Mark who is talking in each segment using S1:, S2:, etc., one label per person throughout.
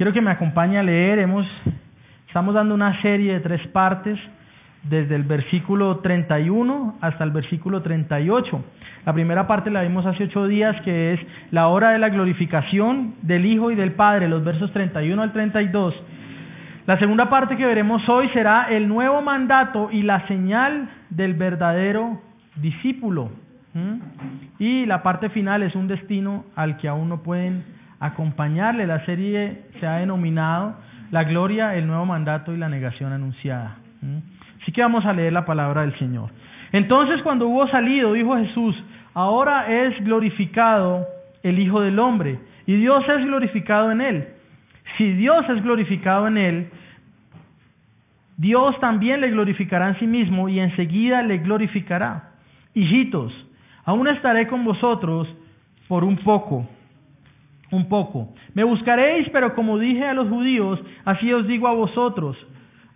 S1: Quiero que me acompañe a leer. Estamos dando una serie de tres partes, desde el versículo 31 hasta el versículo 38. La primera parte la vimos hace ocho días, que es la hora de la glorificación del Hijo y del Padre, los versos 31 al 32. La segunda parte que veremos hoy será el nuevo mandato y la señal del verdadero discípulo. Y la parte final es un destino al que aún no pueden acompañarle. La serie se ha denominado La gloria, el nuevo mandato y la negación anunciada. Así que vamos a leer la palabra del Señor. Entonces cuando hubo salido, dijo Jesús, ahora es glorificado el Hijo del Hombre y Dios es glorificado en él. Si Dios es glorificado en él, Dios también le glorificará en sí mismo y enseguida le glorificará. Hijitos, aún estaré con vosotros por un poco, un poco. Me buscaréis, pero como dije a los judíos, así os digo a vosotros,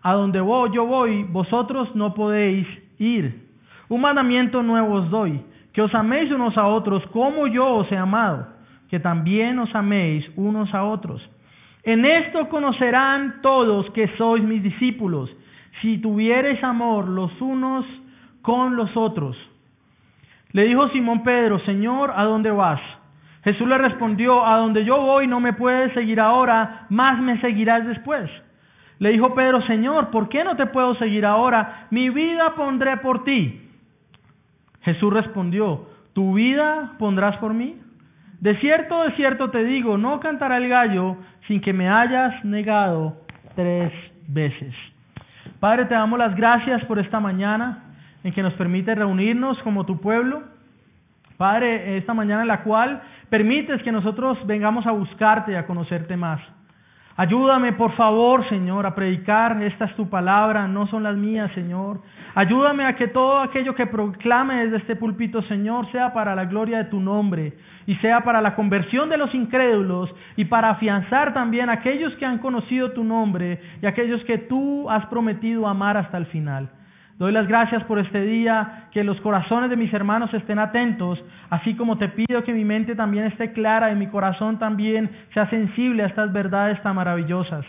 S1: a donde voy, yo voy, vosotros no podéis ir. Un mandamiento nuevo os doy, que os améis unos a otros como yo os he amado, que también os améis unos a otros. En esto conocerán todos que sois mis discípulos, si tuviereis amor los unos con los otros. Le dijo Simón Pedro, Señor, ¿a dónde vas? Jesús le respondió, a donde yo voy no me puedes seguir ahora, más me seguirás después. Le dijo Pedro, Señor, ¿por qué no te puedo seguir ahora? Mi vida pondré por ti. Jesús respondió, ¿tu vida pondrás por mí? De cierto, de cierto te digo, no cantará el gallo sin que me hayas negado tres veces. Padre, te damos las gracias por esta mañana en que nos permite reunirnos como tu pueblo. Padre, esta mañana en la cual permites que nosotros vengamos a buscarte y a conocerte más. Ayúdame, por favor, Señor, a predicar. Esta es tu palabra, no son las mías, Señor. Ayúdame a que todo aquello que proclame desde este púlpito, Señor, sea para la gloria de tu nombre y sea para la conversión de los incrédulos y para afianzar también a aquellos que han conocido tu nombre y aquellos que tú has prometido amar hasta el final. Doy las gracias por este día, que los corazones de mis hermanos estén atentos, así como te pido que mi mente también esté clara y mi corazón también sea sensible a estas verdades tan maravillosas.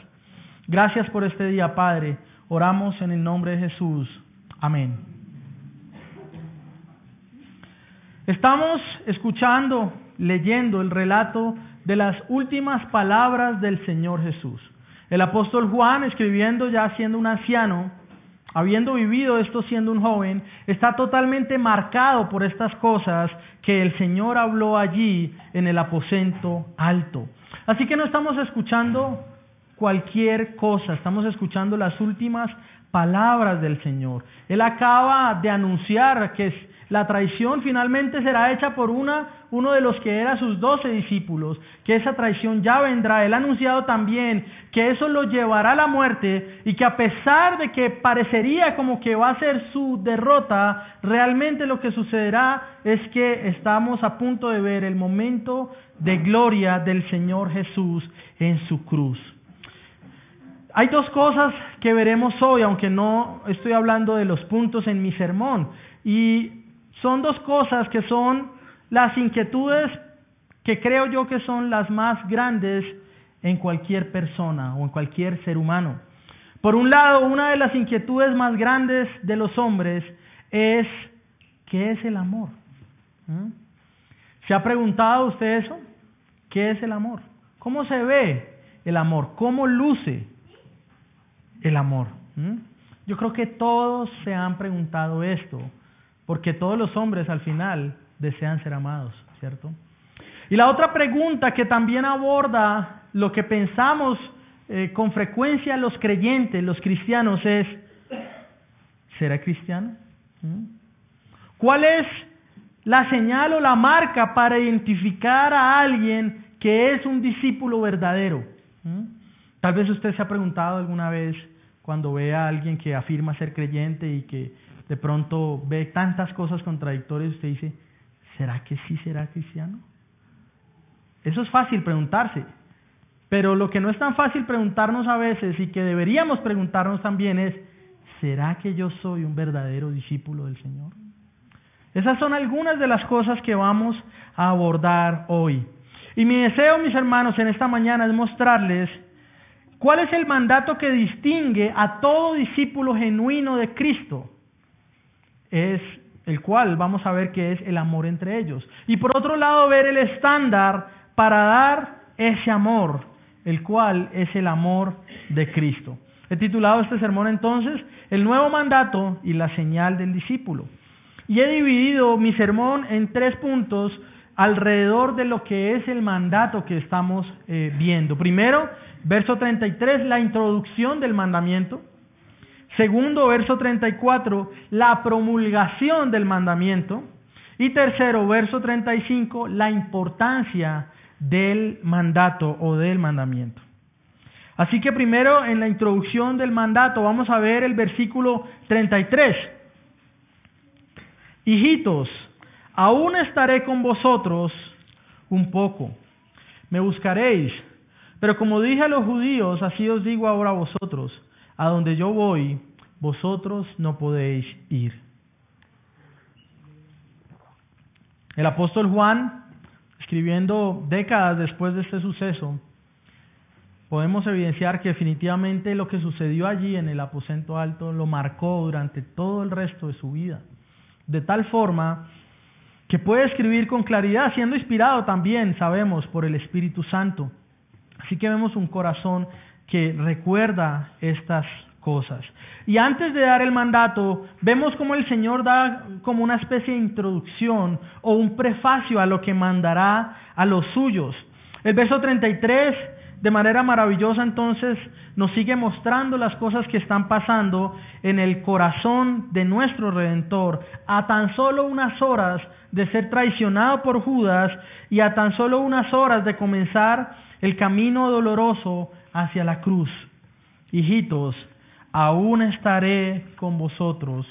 S1: Gracias por este día, Padre. Oramos en el nombre de Jesús. Amén. Estamos escuchando, leyendo el relato de las últimas palabras del Señor Jesús. El apóstol Juan, escribiendo ya siendo un anciano, habiendo vivido esto siendo un joven, está totalmente marcado por estas cosas que el Señor habló allí en el aposento alto. Así que no estamos escuchando cualquier cosa, estamos escuchando las últimas palabras del Señor. Él acaba de anunciar que la traición finalmente será hecha por una, uno de los que era sus doce discípulos, que esa traición ya vendrá. Él ha anunciado también que eso lo llevará a la muerte y que a pesar de que parecería como que va a ser su derrota, realmente lo que sucederá es que estamos a punto de ver el momento de gloria del Señor Jesús en su cruz. Hay dos cosas que veremos hoy, aunque no estoy hablando de los puntos en mi sermón, y son dos cosas que son las inquietudes que creo yo que son las más grandes en cualquier persona o en cualquier ser humano. Por un lado, una de las inquietudes más grandes de los hombres es ¿qué es el amor? ¿Mm? ¿Se ha preguntado usted eso? ¿Qué es el amor? ¿Cómo se ve el amor? ¿Cómo luce? el amor. Yo creo que todos se han preguntado esto, porque todos los hombres al final desean ser amados, ¿cierto? Y la otra pregunta que también aborda lo que pensamos eh, con frecuencia los creyentes, los cristianos, es, ¿será cristiano? ¿Cuál es la señal o la marca para identificar a alguien que es un discípulo verdadero? Tal vez usted se ha preguntado alguna vez cuando ve a alguien que afirma ser creyente y que de pronto ve tantas cosas contradictorias, usted dice, ¿será que sí será cristiano? Eso es fácil preguntarse, pero lo que no es tan fácil preguntarnos a veces y que deberíamos preguntarnos también es, ¿será que yo soy un verdadero discípulo del Señor? Esas son algunas de las cosas que vamos a abordar hoy. Y mi deseo, mis hermanos, en esta mañana es mostrarles ¿cuál es el mandato que distingue a todo discípulo genuino de Cristo? Es el cual vamos a ver que es el amor entre ellos. Y por otro lado, ver el estándar para dar ese amor, el cual es el amor de Cristo. He titulado este sermón entonces, El nuevo mandato y la señal del discípulo. Y he dividido mi sermón en tres puntos alrededor de lo que es el mandato que estamos eh, viendo. Primero, verso 33, la introducción del mandamiento. Segundo, verso 34, la promulgación del mandamiento. Y tercero, verso 35, la importancia del mandato o del mandamiento. Así que primero en la introducción del mandato vamos a ver el versículo 33. Hijitos, aún estaré con vosotros un poco. Me buscaréis. Pero como dije a los judíos, así os digo ahora a vosotros, a donde yo voy, vosotros no podéis ir. El apóstol Juan, escribiendo décadas después de este suceso, podemos evidenciar que definitivamente lo que sucedió allí en el aposento alto lo marcó durante todo el resto de su vida. De tal forma que puede escribir con claridad, siendo inspirado también, sabemos, por el Espíritu Santo. Así que vemos un corazón que recuerda estas cosas. Y antes de dar el mandato, vemos como el Señor da como una especie de introducción o un prefacio a lo que mandará a los suyos. El verso 33, de manera maravillosa, entonces nos sigue mostrando las cosas que están pasando en el corazón de nuestro Redentor, a tan solo unas horas de ser traicionado por Judas y a tan solo unas horas de comenzar el camino doloroso hacia la cruz. Hijitos, aún estaré con vosotros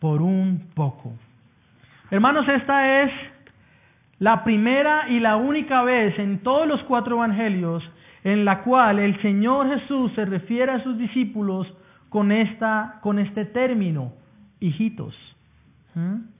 S1: por un poco. Hermanos, esta es la primera y la única vez en todos los cuatro evangelios en la cual el Señor Jesús se refiere a sus discípulos con, esta, con este término, hijitos. ¿Mm?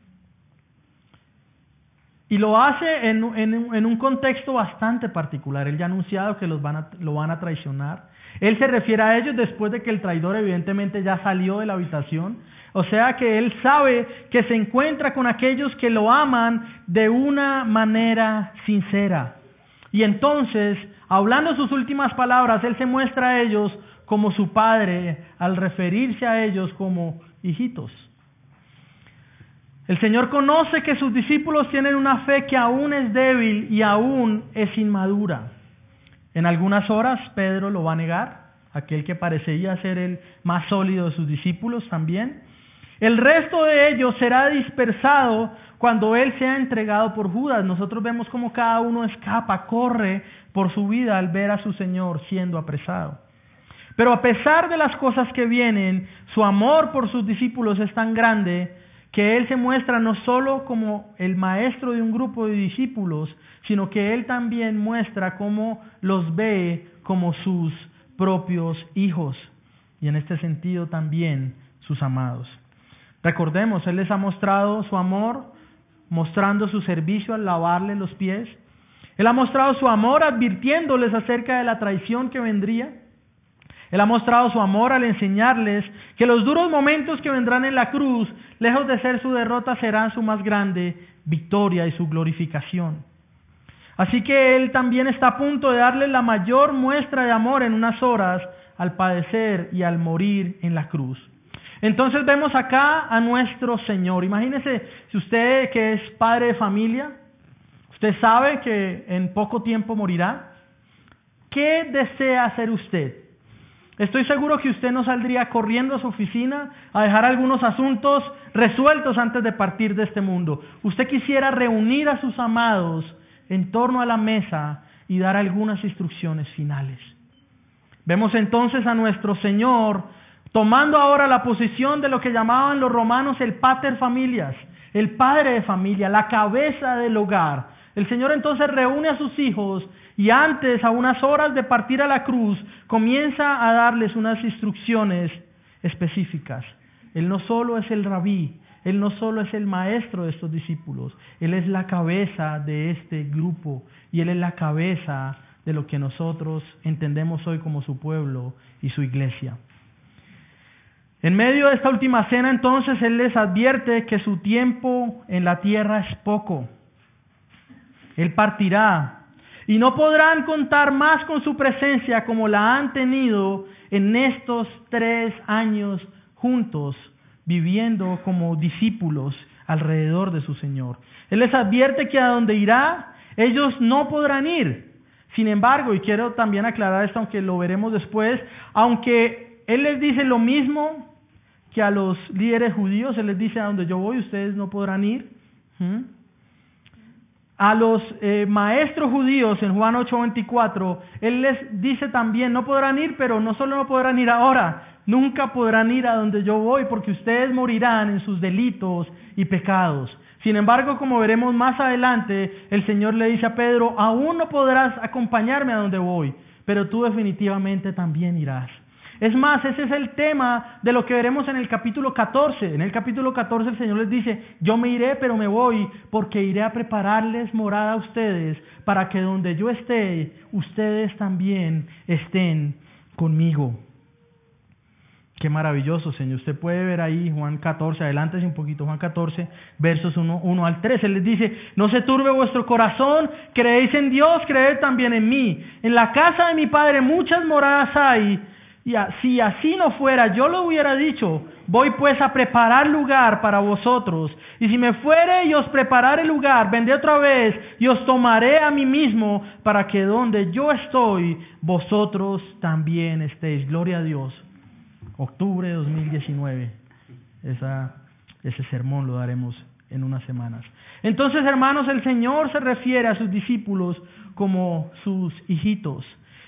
S1: Y lo hace en, un contexto bastante particular. Él ya ha anunciado que los van a, lo van a traicionar. Él se refiere a ellos después de que el traidor evidentemente ya salió de la habitación. O sea que él sabe que se encuentra con aquellos que lo aman de una manera sincera. Y entonces, hablando sus últimas palabras, él se muestra a ellos como su padre al referirse a ellos como hijitos. El Señor conoce que sus discípulos tienen una fe que aún es débil y aún es inmadura. En algunas horas Pedro lo va a negar, aquel que parecía ser el más sólido de sus discípulos también. El resto de ellos será dispersado cuando Él sea entregado por Judas. Nosotros vemos como cada uno escapa, corre por su vida al ver a su Señor siendo apresado. Pero a pesar de las cosas que vienen, su amor por sus discípulos es tan grande que Él se muestra no solo como el maestro de un grupo de discípulos, sino que Él también muestra cómo los ve como sus propios hijos y en este sentido también sus amados. Recordemos, Él les ha mostrado su amor, mostrando su servicio al lavarle los pies. Él ha mostrado su amor advirtiéndoles acerca de la traición que vendría. Él ha mostrado su amor al enseñarles que los duros momentos que vendrán en la cruz, lejos de ser su derrota, serán su más grande victoria y su glorificación. Así que Él también está a punto de darle la mayor muestra de amor en unas horas al padecer y al morir en la cruz. Entonces vemos acá a nuestro Señor. Imagínese si usted que es padre de familia, usted sabe que en poco tiempo morirá. ¿Qué desea hacer usted? Estoy seguro que usted no saldría corriendo a su oficina a dejar algunos asuntos resueltos antes de partir de este mundo. Usted quisiera reunir a sus amados en torno a la mesa y dar algunas instrucciones finales. Vemos entonces a nuestro Señor tomando ahora la posición de lo que llamaban los romanos el pater familias, el padre de familia, la cabeza del hogar. El Señor entonces reúne a sus hijos y antes, a unas horas de partir a la cruz, comienza a darles unas instrucciones específicas. Él no solo es el rabí, él no solo es el maestro de estos discípulos, Él es la cabeza de este grupo y Él es la cabeza de lo que nosotros entendemos hoy como su pueblo y su iglesia. En medio de esta última cena entonces Él les advierte que su tiempo en la tierra es poco. Él partirá y no podrán contar más con su presencia como la han tenido en estos tres años juntos, viviendo como discípulos alrededor de su Señor. Él les advierte que a donde irá, ellos no podrán ir. Sin embargo, y quiero también aclarar esto, aunque lo veremos después, aunque Él les dice lo mismo que a los líderes judíos, Él les dice a donde yo voy, ustedes no podrán ir. A los eh, maestros judíos en Juan 8:24, Él les dice también, no podrán ir, pero no solo no podrán ir ahora, nunca podrán ir a donde yo voy, porque ustedes morirán en sus delitos y pecados. Sin embargo, como veremos más adelante, el Señor le dice a Pedro, aún no podrás acompañarme a donde voy, pero tú definitivamente también irás. Es más, ese es el tema de lo que veremos en el capítulo 14. En el capítulo 14 el Señor les dice, yo me iré, pero me voy, porque iré a prepararles morada a ustedes, para que donde yo esté, ustedes también estén conmigo. Qué maravilloso, Señor. Usted puede ver ahí Juan 14, adelante un poquito, Juan 14, versos 1, 1 al 3. Él les dice, no se turbe vuestro corazón, creéis en Dios, creed también en mí. En la casa de mi Padre muchas moradas hay, si así no fuera, yo lo hubiera dicho, voy pues a preparar lugar para vosotros. Y si me fuere y os prepararé lugar, vendré otra vez y os tomaré a mí mismo para que donde yo estoy, vosotros también estéis. Gloria a Dios octubre de 2019. Esa, ese sermón lo daremos en unas semanas. Entonces, hermanos, el Señor se refiere a sus discípulos como sus hijitos.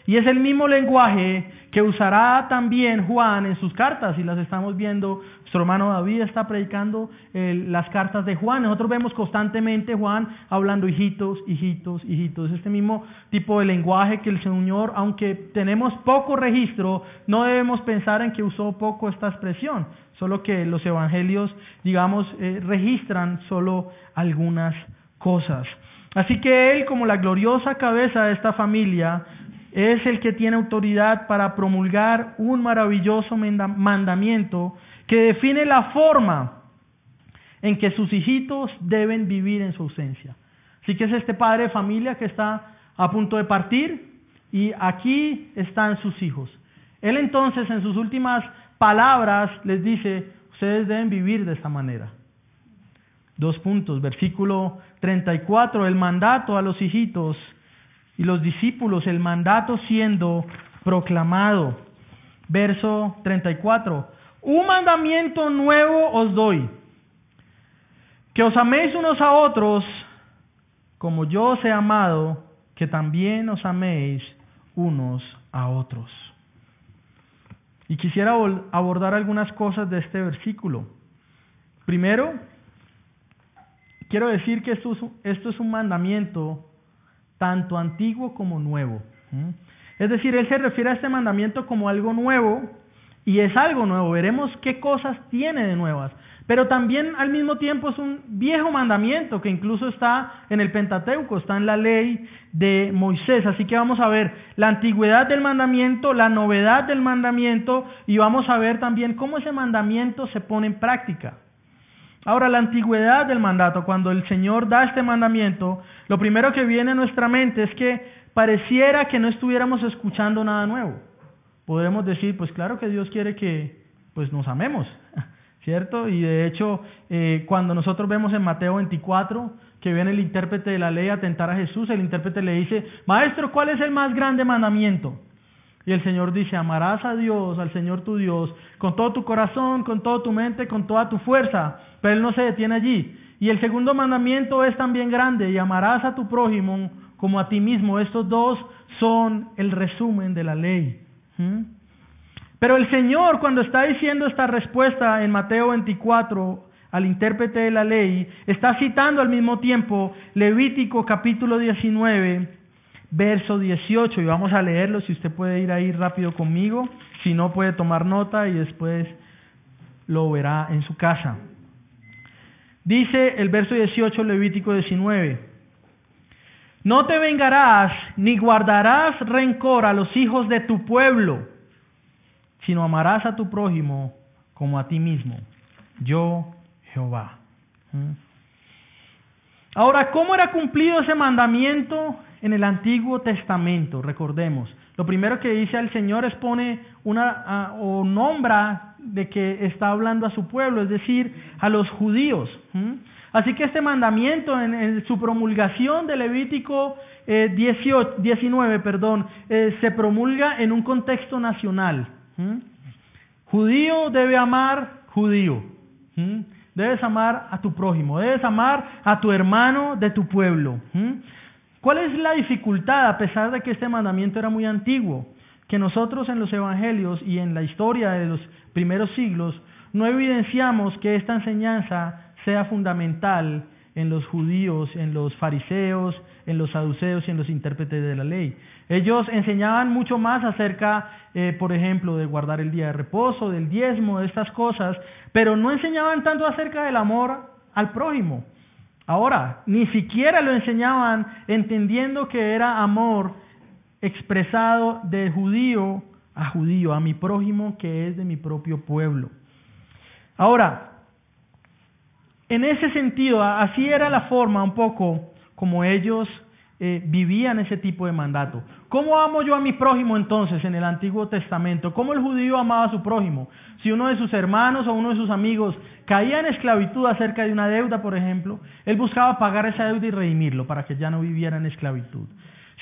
S1: Y es el mismo lenguaje que usará también Juan en sus cartas, y las estamos viendo. Nuestro hermano David está predicando las cartas de Juan. Nosotros vemos constantemente Juan hablando hijitos, hijitos, hijitos. Este mismo tipo de lenguaje que el Señor, aunque tenemos poco registro, no debemos pensar en que usó poco esta expresión, solo que los evangelios, digamos, eh, registran solo algunas cosas. Así que Él, como la gloriosa cabeza de esta familia, es el que tiene autoridad para promulgar un maravilloso mandamiento que define la forma en que sus hijitos deben vivir en su ausencia. Así que es este padre de familia que está a punto de partir y aquí están sus hijos. Él entonces en sus últimas palabras les dice, ustedes deben vivir de esta manera. Dos puntos, versículo 34, el mandato a los hijitos y los discípulos, el mandato siendo proclamado. Verso 34. Un mandamiento nuevo os doy, que os améis unos a otros como yo os he amado, que también os améis unos a otros. Y quisiera abordar algunas cosas de este versículo. Primero, quiero decir que esto es, esto es un mandamiento tanto antiguo como nuevo. Es decir, él se refiere a este mandamiento como algo nuevo y es algo nuevo. Veremos qué cosas tiene de nuevas. Pero también al mismo tiempo es un viejo mandamiento que incluso está en el Pentateuco, está en la ley de Moisés. Así que vamos a ver la antigüedad del mandamiento, la novedad del mandamiento y vamos a ver también cómo ese mandamiento se pone en práctica. Ahora, la antigüedad del mandato, cuando el Señor da este mandamiento, lo primero que viene a nuestra mente es que pareciera que no estuviéramos escuchando nada nuevo. Podemos decir, pues claro que Dios quiere que pues nos amemos, ¿cierto? Y de hecho, eh, cuando nosotros vemos en Mateo 24 que viene el intérprete de la ley a tentar a Jesús, el intérprete le dice, Maestro, ¿cuál es el más grande mandamiento? Y el Señor dice, amarás a Dios, al Señor tu Dios, con todo tu corazón, con toda tu mente, con toda tu fuerza. Pero Él no se detiene allí. Y el segundo mandamiento es también grande, y amarás a tu prójimo como a ti mismo. Estos dos son el resumen de la ley. ¿Mm? Pero el Señor, cuando está diciendo esta respuesta en Mateo 24 al intérprete de la ley, está citando al mismo tiempo Levítico capítulo 19, verso 18, y vamos a leerlo si usted puede ir ahí rápido conmigo, si no puede tomar nota y después lo verá en su casa. Dice el verso 18, Levítico 19, No te vengarás ni guardarás rencor a los hijos de tu pueblo, sino amarás a tu prójimo como a ti mismo. Yo, Jehová. ¿Mm? Ahora, ¿cómo era cumplido ese mandamiento en el Antiguo Testamento? Recordemos. Lo primero que dice el Señor es pone una o nombra de que está hablando a su pueblo, es decir, a los judíos. Así que este mandamiento en, su promulgación de Levítico 18, eh, 19 perdón, eh, se promulga en un contexto nacional. Judío debe amar judío. Debes amar a tu prójimo, debes amar a tu hermano de tu pueblo. ¿Cuál es la dificultad, a pesar de que este mandamiento era muy antiguo? Que nosotros en los evangelios y en la historia de los primeros siglos no evidenciamos que esta enseñanza sea fundamental en los judíos, en los fariseos, en los saduceos y en los intérpretes de la ley. Ellos enseñaban mucho más acerca, eh, por ejemplo, de guardar el día de reposo, del diezmo, de estas cosas, pero no enseñaban tanto acerca del amor al prójimo. Ahora, ni siquiera lo enseñaban entendiendo que era amor expresado de judío a judío, a mi prójimo que es de mi propio pueblo. Ahora, en ese sentido, así era la forma un poco como ellos eh, vivían ese tipo de mandato. ¿Cómo amo yo a mi prójimo entonces en el Antiguo Testamento? ¿Cómo el judío amaba a su prójimo? Si uno de sus hermanos o uno de sus amigos caía en esclavitud acerca de una deuda, por ejemplo, él buscaba pagar esa deuda y redimirlo para que ya no viviera en esclavitud.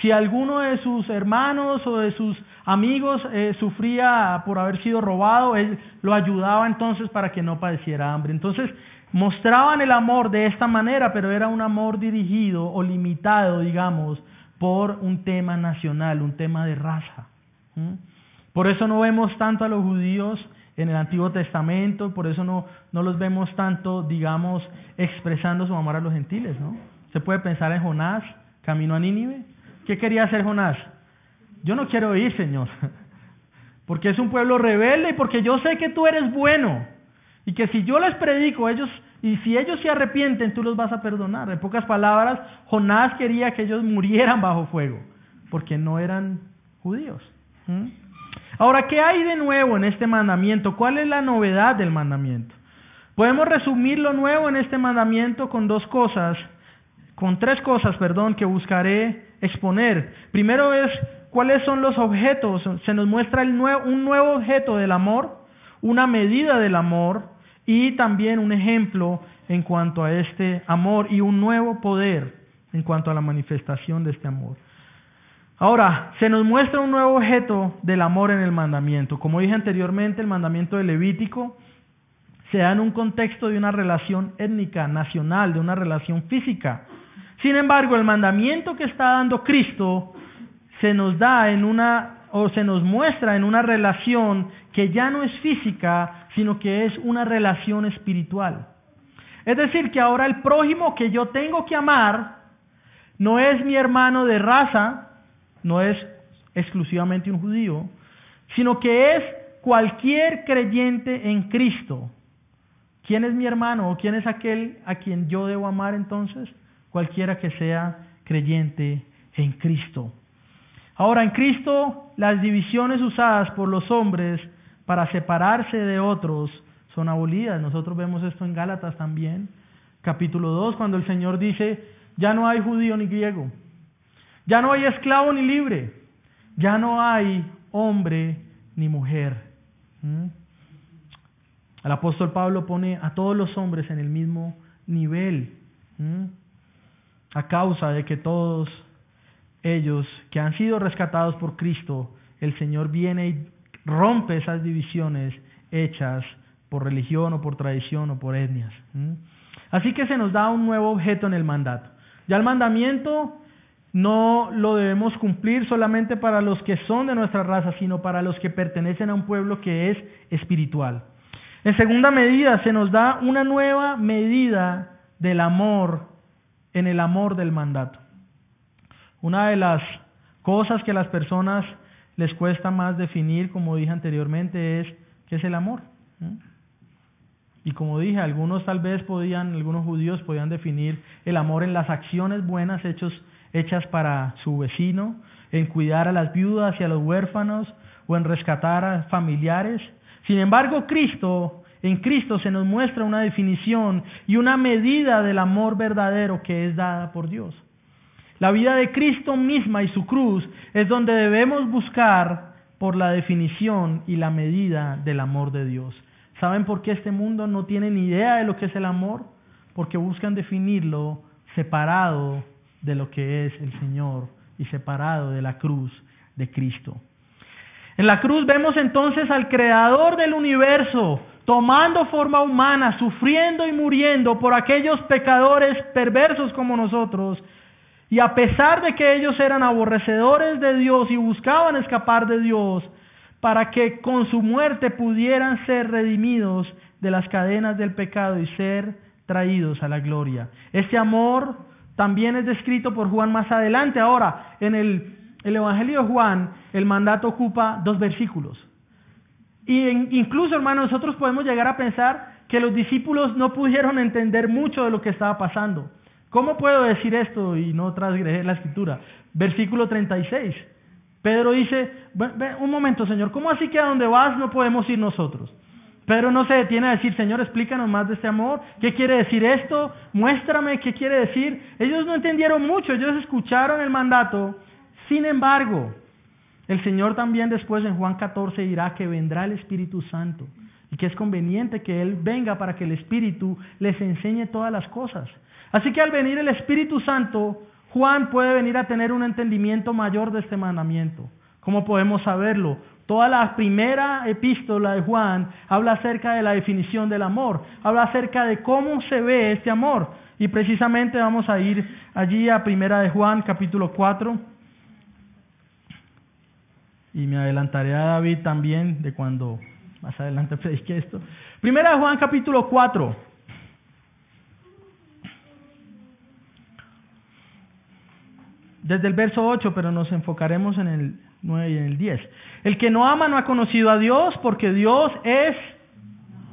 S1: Si alguno de sus hermanos o de sus amigos eh, sufría por haber sido robado, él lo ayudaba entonces para que no padeciera hambre. Entonces, mostraban el amor de esta manera, pero era un amor dirigido o limitado, digamos, por un tema nacional, un tema de raza. Por eso no vemos tanto a los judíos en el Antiguo Testamento, por eso no, no los vemos tanto, digamos, expresando su amor a los gentiles, ¿no? Se puede pensar en Jonás, camino a Nínive. ¿Qué quería hacer Jonás? Yo no quiero ir, Señor, porque es un pueblo rebelde y porque yo sé que tú eres bueno y que si yo les predico, ellos y si ellos se arrepienten, tú los vas a perdonar. En pocas palabras, Jonás quería que ellos murieran bajo fuego, porque no eran judíos. Ahora, ¿qué hay de nuevo en este mandamiento? ¿Cuál es la novedad del mandamiento? Podemos resumir lo nuevo en este mandamiento con dos cosas, con tres cosas, perdón, que buscaré exponer. Primero es cuáles son los objetos. Se nos muestra un nuevo objeto del amor, una medida del amor y también un ejemplo en cuanto a este amor y un nuevo poder en cuanto a la manifestación de este amor. Ahora, se nos muestra un nuevo objeto del amor en el mandamiento. Como dije anteriormente, el mandamiento Levítico se da en un contexto de una relación étnica, nacional, de una relación física. Sin embargo, el mandamiento que está dando Cristo se nos da en una o se nos muestra en una relación que ya no es física, sino que es una relación espiritual. Es decir, que ahora el prójimo que yo tengo que amar no es mi hermano de raza, no es exclusivamente un judío, sino que es cualquier creyente en Cristo. ¿Quién es mi hermano o quién es aquel a quien yo debo amar entonces? Cualquiera que sea creyente en Cristo. Ahora, en Cristo las divisiones usadas por los hombres para separarse de otros son abolidas. Nosotros vemos esto en Gálatas también, capítulo 2, cuando el Señor dice, ya no hay judío ni griego, ya no hay esclavo ni libre, ya no hay hombre ni mujer. ¿Mm? El apóstol Pablo pone a todos los hombres en el mismo nivel, ¿Mm? a causa de que todos ellos que han sido rescatados por Cristo, el Señor viene y rompe esas divisiones hechas por religión o por tradición o por etnias. Así que se nos da un nuevo objeto en el mandato. Ya el mandamiento no lo debemos cumplir solamente para los que son de nuestra raza, sino para los que pertenecen a un pueblo que es espiritual. En segunda medida, se nos da una nueva medida del amor en el amor del mandato. Una de las cosas que las personas les cuesta más definir, como dije anteriormente, es qué es el amor. Y como dije, algunos tal vez podían, algunos judíos podían definir el amor en las acciones buenas hechas para su vecino, en cuidar a las viudas y a los huérfanos o en rescatar a familiares. Sin embargo, Cristo, en Cristo se nos muestra una definición y una medida del amor verdadero que es dada por Dios. La vida de Cristo misma y su cruz es donde debemos buscar por la definición y la medida del amor de Dios. ¿Saben por qué este mundo no tiene ni idea de lo que es el amor? Porque buscan definirlo separado de lo que es el Señor y separado de la cruz de Cristo. En la cruz vemos entonces al creador del universo tomando forma humana, sufriendo y muriendo por aquellos pecadores perversos como nosotros. Y a pesar de que ellos eran aborrecedores de Dios y buscaban escapar de Dios, para que con su muerte pudieran ser redimidos de las cadenas del pecado y ser traídos a la gloria. Este amor también es descrito por Juan más adelante. Ahora, en el, Evangelio de Juan, el mandato ocupa dos versículos. Y incluso, hermanos, nosotros podemos llegar a pensar que los discípulos no pudieron entender mucho de lo que estaba pasando. ¿Cómo puedo decir esto y no transgredir la escritura? Versículo 36. Pedro dice, un momento, Señor, ¿cómo así que a donde vas no podemos ir nosotros? Pedro no se detiene a decir, Señor, explícanos más de este amor. ¿Qué quiere decir esto? Muéstrame qué quiere decir. Ellos no entendieron mucho, ellos escucharon el mandato. Sin embargo, el Señor también después en Juan 14 dirá que vendrá el Espíritu Santo y que es conveniente que Él venga para que el Espíritu les enseñe todas las cosas. Así que al venir el Espíritu Santo, Juan puede venir a tener un entendimiento mayor de este mandamiento. ¿Cómo podemos saberlo? Toda la primera epístola de Juan habla acerca de la definición del amor, habla acerca de cómo se ve este amor. Y precisamente vamos a ir allí a primera de Juan, capítulo 4. Y me adelantaré a David también de cuando más adelante predique esto. Primera de Juan, capítulo 4. Desde el verso 8, pero nos enfocaremos en el 9 y en el 10. El que no ama no ha conocido a Dios porque Dios es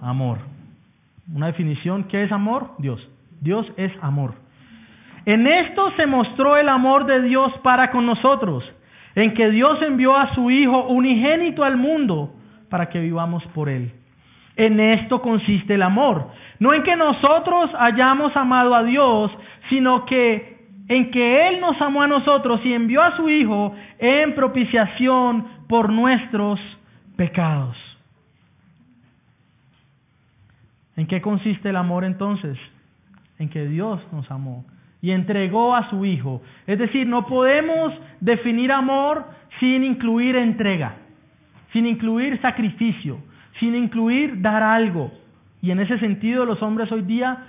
S1: amor. Una definición, ¿qué es amor? Dios. Dios es amor. En esto se mostró el amor de Dios para con nosotros, en que Dios envió a su Hijo unigénito al mundo para que vivamos por Él. En esto consiste el amor. No en que nosotros hayamos amado a Dios, sino que en que Él nos amó a nosotros y envió a su Hijo en propiciación por nuestros pecados. ¿En qué consiste el amor entonces? En que Dios nos amó y entregó a su Hijo. Es decir, no podemos definir amor sin incluir entrega, sin incluir sacrificio, sin incluir dar algo. Y en ese sentido los hombres hoy día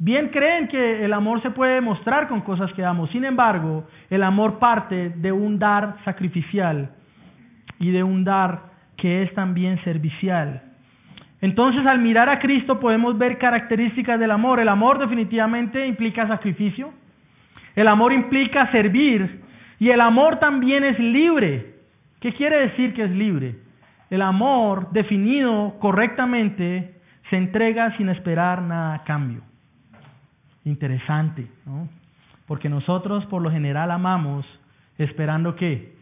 S1: Bien creen que el amor se puede demostrar con cosas que damos. Sin embargo, el amor parte de un dar sacrificial y de un dar que es también servicial. Entonces, al mirar a Cristo podemos ver características del amor. El amor definitivamente implica sacrificio. El amor implica servir. Y el amor también es libre. ¿Qué quiere decir que es libre? El amor, definido correctamente, se entrega sin esperar nada a cambio interesante, ¿no? Porque nosotros por lo general amamos esperando que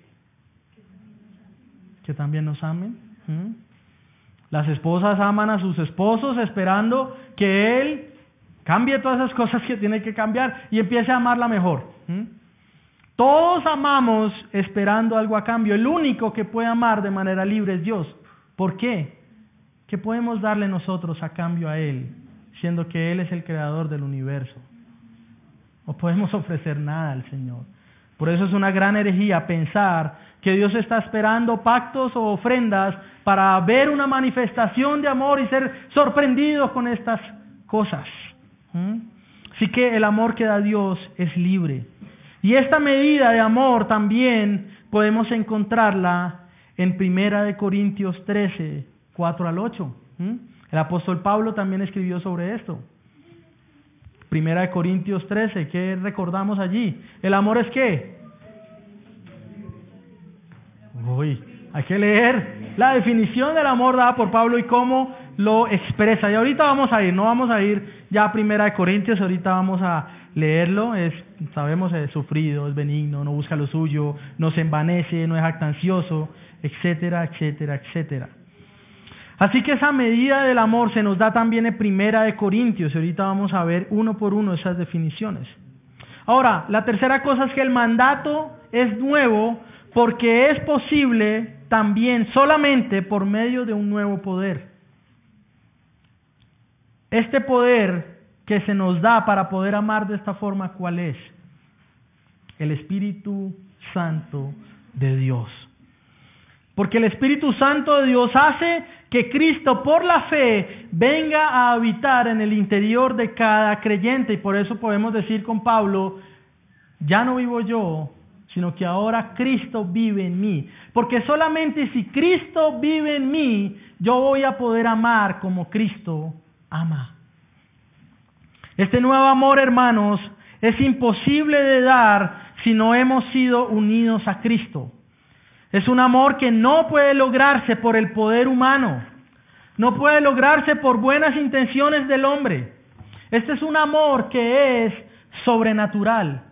S1: que también nos amen. Las esposas aman a sus esposos esperando que él cambie todas esas cosas que tiene que cambiar y empiece a amarla mejor. Todos amamos esperando algo a cambio. El único que puede amar de manera libre es Dios. ¿Por qué? ¿Qué podemos darle nosotros a cambio a Él? siendo que Él es el creador del universo. No podemos ofrecer nada al Señor. Por eso es una gran herejía pensar que Dios está esperando pactos o ofrendas para ver una manifestación de amor y ser sorprendido con estas cosas. ¿Mm? Así que el amor que da Dios es libre. Y esta medida de amor también podemos encontrarla en Primera de Corintios 13, 4 al 8. El apóstol Pablo también escribió sobre esto. Primera de Corintios 13, ¿qué recordamos allí? ¿El amor es qué? Uy, hay que leer la definición del amor dada por Pablo y cómo lo expresa. Y ahorita vamos a ir, no vamos a ir ya a Primera de Corintios, ahorita vamos a leerlo, es, sabemos, es sufrido, es benigno, no busca lo suyo, no se envanece, no es actancioso, etcétera, etcétera, etcétera. Así que esa medida del amor se nos da también en Primera de Corintios, y ahorita vamos a ver uno por uno esas definiciones. Ahora, la tercera cosa es que el mandato es nuevo porque es posible también solamente por medio de un nuevo poder. Este poder que se nos da para poder amar de esta forma, ¿cuál es? El Espíritu Santo de Dios. Porque el Espíritu Santo de Dios hace que Cristo por la fe venga a habitar en el interior de cada creyente. Y por eso podemos decir con Pablo, ya no vivo yo, sino que ahora Cristo vive en mí. Porque solamente si Cristo vive en mí, yo voy a poder amar como Cristo ama. Este nuevo amor, hermanos, es imposible de dar si no hemos sido unidos a Cristo. Es un amor que no puede lograrse por el poder humano, no puede lograrse por buenas intenciones del hombre. Este es un amor que es sobrenatural.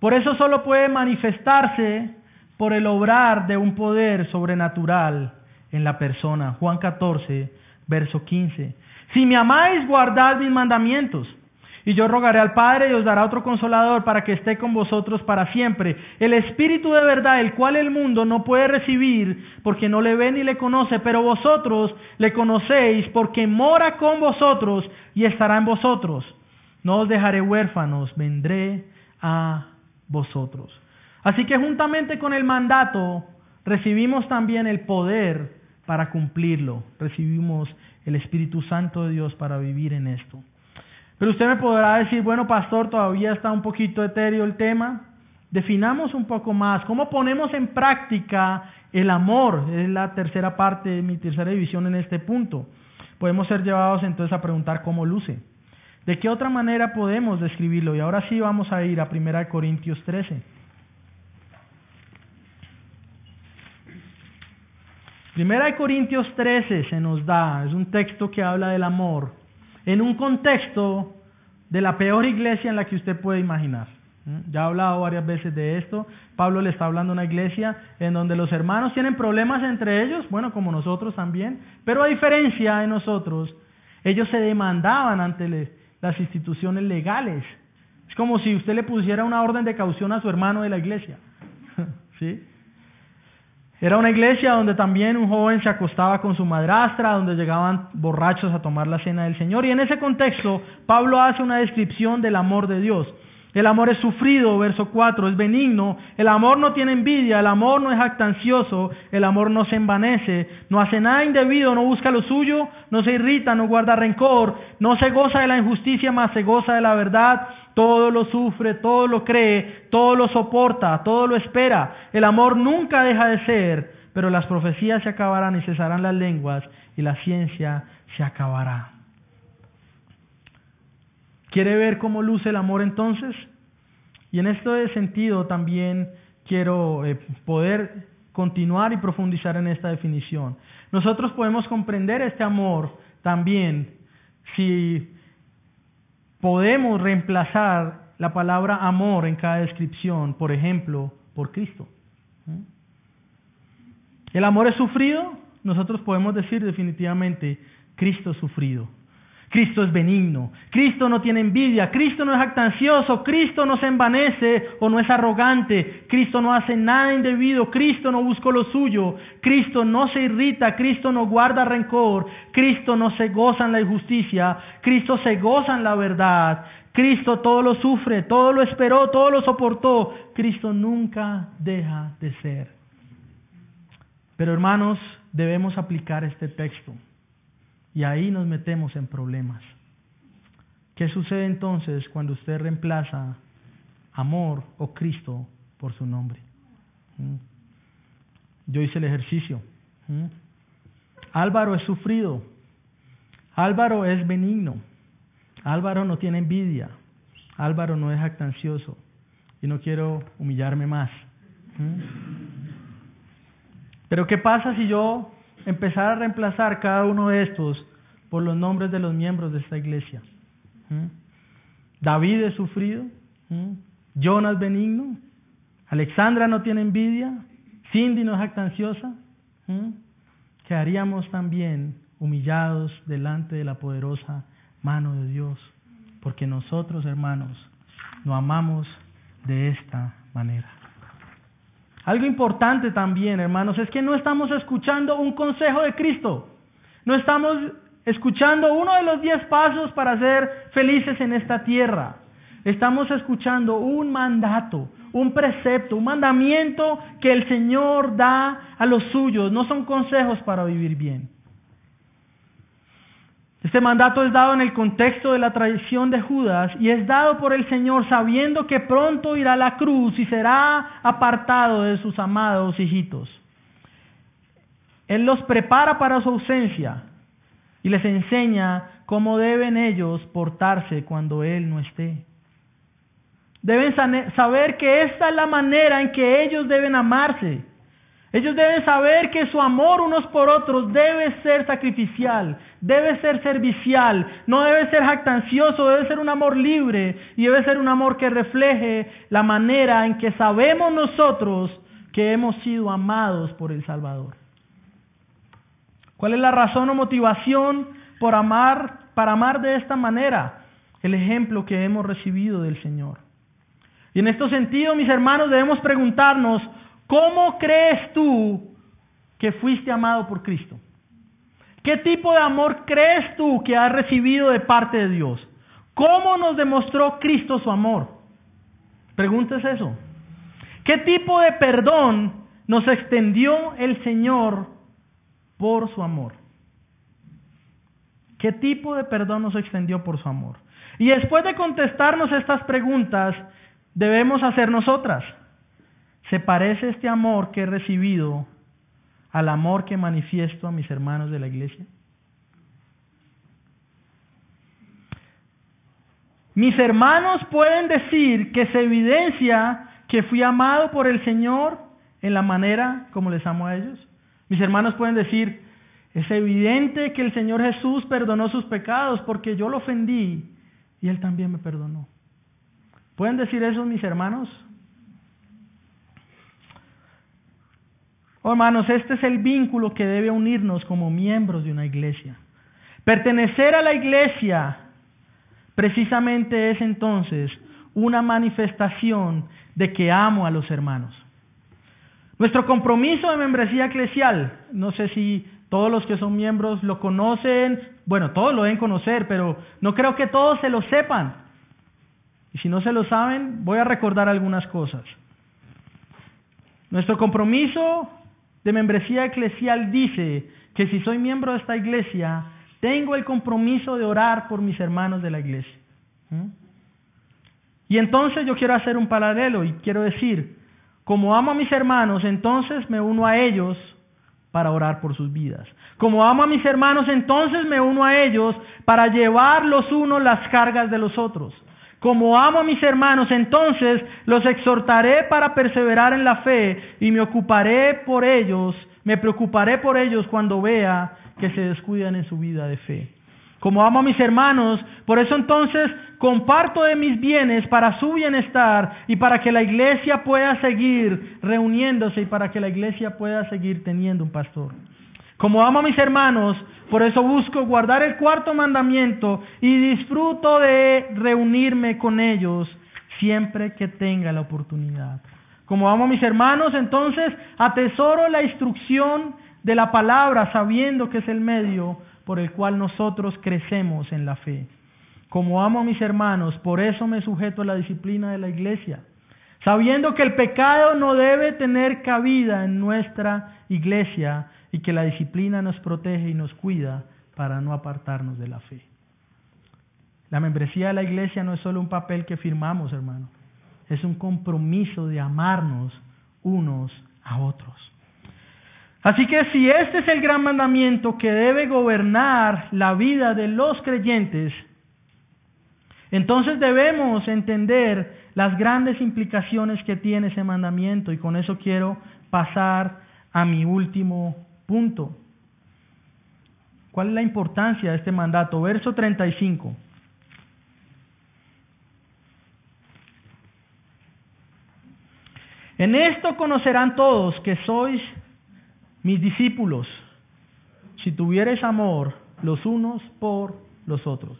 S1: Por eso solo puede manifestarse por el obrar de un poder sobrenatural en la persona. Juan 14, verso 15. Si me amáis, guardad mis mandamientos. Y yo rogaré al Padre y os dará otro consolador para que esté con vosotros para siempre. El Espíritu de verdad, el cual el mundo no puede recibir porque no le ve ni le conoce, pero vosotros le conocéis porque mora con vosotros y estará en vosotros. No os dejaré huérfanos, vendré a vosotros. Así que juntamente con el mandato recibimos también el poder para cumplirlo. Recibimos el Espíritu Santo de Dios para vivir en esto. Pero usted me podrá decir, bueno, pastor, todavía está un poquito etéreo el tema. Definamos un poco más. ¿Cómo ponemos en práctica el amor? Es la tercera parte de mi tercera división en este punto. Podemos ser llevados entonces a preguntar cómo luce. ¿De qué otra manera podemos describirlo? Y ahora sí vamos a ir a 1 Corintios 13. Primera de Corintios 13 se nos da, es un texto que habla del amor, en un contexto de la peor iglesia en la que usted puede imaginar. Ya he hablado varias veces de esto. Pablo le está hablando a una iglesia en donde los hermanos tienen problemas entre ellos, bueno, como nosotros también, pero a diferencia de nosotros, ellos se demandaban ante las instituciones legales. Es como si usted le pusiera una orden de caución a su hermano de la iglesia. ¿Sí? Era una iglesia donde también un joven se acostaba con su madrastra, donde llegaban borrachos a tomar la cena del Señor. Y en ese contexto, Pablo hace una descripción del amor de Dios. El amor es sufrido, verso 4, es benigno, el amor no tiene envidia, el amor no es actancioso, el amor no se envanece, no hace nada indebido, no busca lo suyo, no se irrita, no guarda rencor, no se goza de la injusticia, más se goza de la verdad, todo lo sufre, todo lo cree, todo lo soporta, todo lo espera. El amor nunca deja de ser, pero las profecías se acabarán y cesarán las lenguas y la ciencia se acabará. ¿Quiere ver cómo luce el amor entonces? Y en este sentido también quiero eh, poder continuar y profundizar en esta definición. Nosotros podemos comprender este amor también si podemos reemplazar la palabra amor en cada descripción, por ejemplo, por Cristo. ¿Mm? ¿El amor es sufrido? Nosotros podemos decir definitivamente, Cristo sufrido. Cristo es benigno, Cristo no tiene envidia, Cristo no es actancioso, Cristo no se envanece o no es arrogante, Cristo no hace nada indebido, Cristo no busca lo suyo, Cristo no se irrita, Cristo no guarda rencor, Cristo no se goza en la injusticia, Cristo se goza en la verdad, Cristo todo lo sufre, todo lo esperó, todo lo soportó, Cristo nunca deja de ser. Pero hermanos, debemos aplicar este texto. Y ahí nos metemos en problemas. ¿Qué sucede entonces cuando usted reemplaza amor o Cristo por su nombre? ¿Mm? Yo hice el ejercicio. ¿Mm? Álvaro es sufrido. Álvaro es benigno. Álvaro no tiene envidia. Álvaro no es actancioso. Y no quiero humillarme más. ¿Mm? Pero ¿qué pasa si yo empezar a reemplazar cada uno de estos por los nombres de los miembros de esta iglesia. ¿Mm? David es sufrido, Jonas benigno, Alexandra no tiene envidia, Cindy no es jactanciosa. Quedaríamos también humillados delante de la poderosa mano de Dios, porque nosotros, hermanos, no amamos de esta manera. Algo importante también, hermanos, es que no estamos escuchando un consejo de Cristo. No estamos escuchando uno de los diez pasos para ser felices en esta tierra. Estamos escuchando un mandato, un precepto, un mandamiento que el Señor da a los suyos. No son consejos para vivir bien. Este mandato es dado en el contexto de la tradición de Judas y es dado por el Señor sabiendo que pronto irá a la cruz y será apartado de sus amados hijitos. Él los prepara para su ausencia y les enseña cómo deben ellos portarse cuando Él no esté. Deben saber que esta es la manera en que ellos deben amarse ellos deben saber que su amor unos por otros debe ser sacrificial, debe ser servicial, no debe ser jactancioso, debe ser un amor libre y debe ser un amor que refleje la manera en que sabemos nosotros que hemos sido amados por el Salvador. ¿Cuál es la razón o motivación por amar, para amar de esta manera? El ejemplo que hemos recibido del Señor. Y en este sentido, mis hermanos, debemos preguntarnos, ¿Cómo crees tú que fuiste amado por Cristo? ¿Qué tipo de amor crees tú que has recibido de parte de Dios? ¿Cómo nos demostró Cristo su amor? Preguntes eso. ¿Qué tipo de perdón nos extendió el Señor por su amor? ¿Qué tipo de perdón nos extendió por su amor? Y después de contestarnos estas preguntas, debemos hacernos otras. ¿Se parece este amor que he recibido al amor que manifiesto a mis hermanos de la iglesia? Mis hermanos pueden decir que se evidencia que fui amado por el Señor en la manera como les amo a ellos. Mis hermanos pueden decir, es evidente que el Señor Jesús perdonó sus pecados porque yo lo ofendí y Él también me perdonó. ¿Pueden decir eso mis hermanos? Oh, hermanos, este es el vínculo que debe unirnos como miembros de una iglesia. Pertenecer a la iglesia precisamente es entonces una manifestación de que amo a los hermanos. Nuestro compromiso de membresía eclesial, no sé si todos los que son miembros lo conocen, bueno, todos lo deben conocer, pero no creo que todos se lo sepan. Y si no se lo saben, voy a recordar algunas cosas. Nuestro compromiso de membresía eclesial dice que si soy miembro de esta iglesia, tengo el compromiso de orar por mis hermanos de la iglesia. ¿Mm? Y entonces yo quiero hacer un paralelo y quiero decir, como amo a mis hermanos, entonces me uno a ellos para orar por sus vidas. Como amo a mis hermanos, entonces me uno a ellos para llevar los unos las cargas de los otros. Como amo a mis hermanos, entonces los exhortaré para perseverar en la fe y me ocuparé por ellos, me preocuparé por ellos cuando vea que se descuidan en su vida de fe. Como amo a mis hermanos, por eso entonces comparto de mis bienes para su bienestar y para que la iglesia pueda seguir reuniéndose y para que la iglesia pueda seguir teniendo un pastor. Como amo a mis hermanos, por eso busco guardar el cuarto mandamiento y disfruto de reunirme con ellos siempre que tenga la oportunidad. Como amo a mis hermanos, entonces atesoro la instrucción de la palabra sabiendo que es el medio por el cual nosotros crecemos en la fe. Como amo a mis hermanos, por eso me sujeto a la disciplina de la iglesia, sabiendo que el pecado no debe tener cabida en nuestra iglesia, y que la disciplina nos protege y nos cuida para no apartarnos de la fe. La membresía de la iglesia no es solo un papel que firmamos, hermano, es un compromiso de amarnos unos a otros. Así que si este es el gran mandamiento que debe gobernar la vida de los creyentes, entonces debemos entender las grandes implicaciones que tiene ese mandamiento y con eso quiero pasar a mi último Punto. ¿Cuál es la importancia de este mandato? Verso 35. En esto conocerán todos que sois mis discípulos, si tuvieres amor los unos por los otros.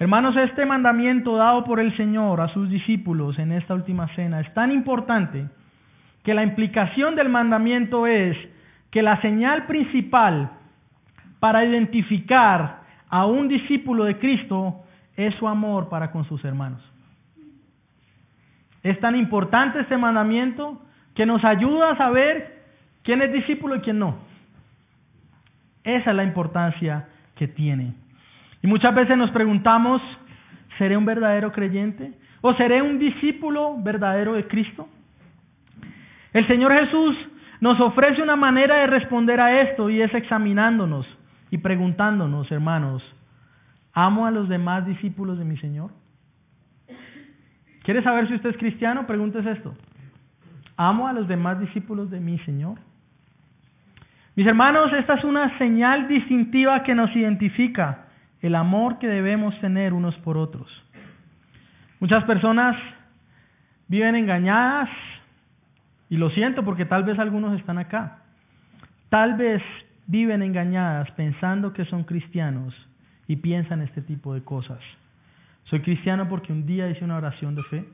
S1: Hermanos, este mandamiento dado por el Señor a sus discípulos en esta última cena es tan importante que la implicación del mandamiento es que la señal principal para identificar a un discípulo de Cristo es su amor para con sus hermanos. Es tan importante este mandamiento que nos ayuda a saber quién es discípulo y quién no. Esa es la importancia que tiene. Y muchas veces nos preguntamos, ¿seré un verdadero creyente? ¿O seré un discípulo verdadero de Cristo? El Señor Jesús nos ofrece una manera de responder a esto y es examinándonos y preguntándonos, hermanos, ¿amo a los demás discípulos de mi Señor? ¿Quiere saber si usted es cristiano? Pregúntese esto. ¿Amo a los demás discípulos de mi Señor? Mis hermanos, esta es una señal distintiva que nos identifica el amor que debemos tener unos por otros. Muchas personas viven engañadas, y lo siento porque tal vez algunos están acá. Tal vez viven engañadas pensando que son cristianos y piensan este tipo de cosas. Soy cristiano porque un día hice una oración de fe.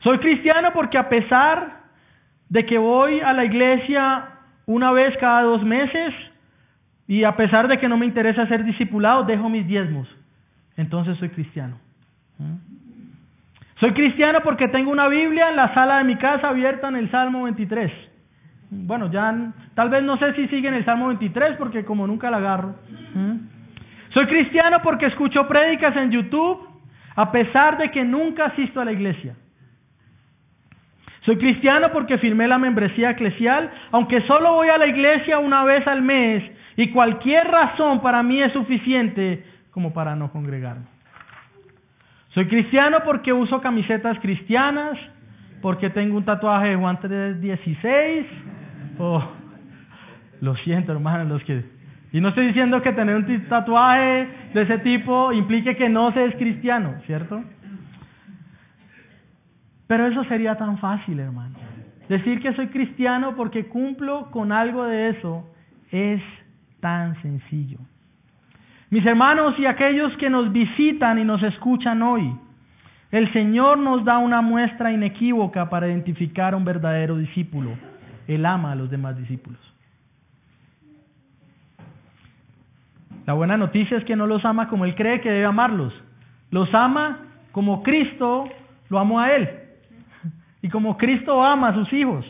S1: Soy cristiano porque a pesar de que voy a la iglesia una vez cada dos meses y a pesar de que no me interesa ser discipulado, dejo mis diezmos. Entonces soy cristiano. ¿Mm? Soy cristiano porque tengo una Biblia en la sala de mi casa abierta en el Salmo 23. Bueno, ya tal vez no sé si sigue en el Salmo 23 porque como nunca la agarro. ¿Mm? Soy cristiano porque escucho prédicas en YouTube a pesar de que nunca asisto a la iglesia. Soy cristiano porque firmé la membresía eclesial, aunque solo voy a la iglesia una vez al mes y cualquier razón para mí es suficiente como para no congregarme. Soy cristiano porque uso camisetas cristianas, porque tengo un tatuaje de Juan 3.16. Oh, lo siento, hermano, los que y no estoy diciendo que tener un tatuaje de ese tipo implique que no se es cristiano, ¿cierto? Pero eso sería tan fácil, hermano. Decir que soy cristiano porque cumplo con algo de eso es tan sencillo. Mis hermanos y aquellos que nos visitan y nos escuchan hoy, el Señor nos da una muestra inequívoca para identificar a un verdadero discípulo. Él ama a los demás discípulos. La buena noticia es que no los ama como Él cree que debe amarlos. Los ama como Cristo lo amó a Él. Y como Cristo ama a sus hijos.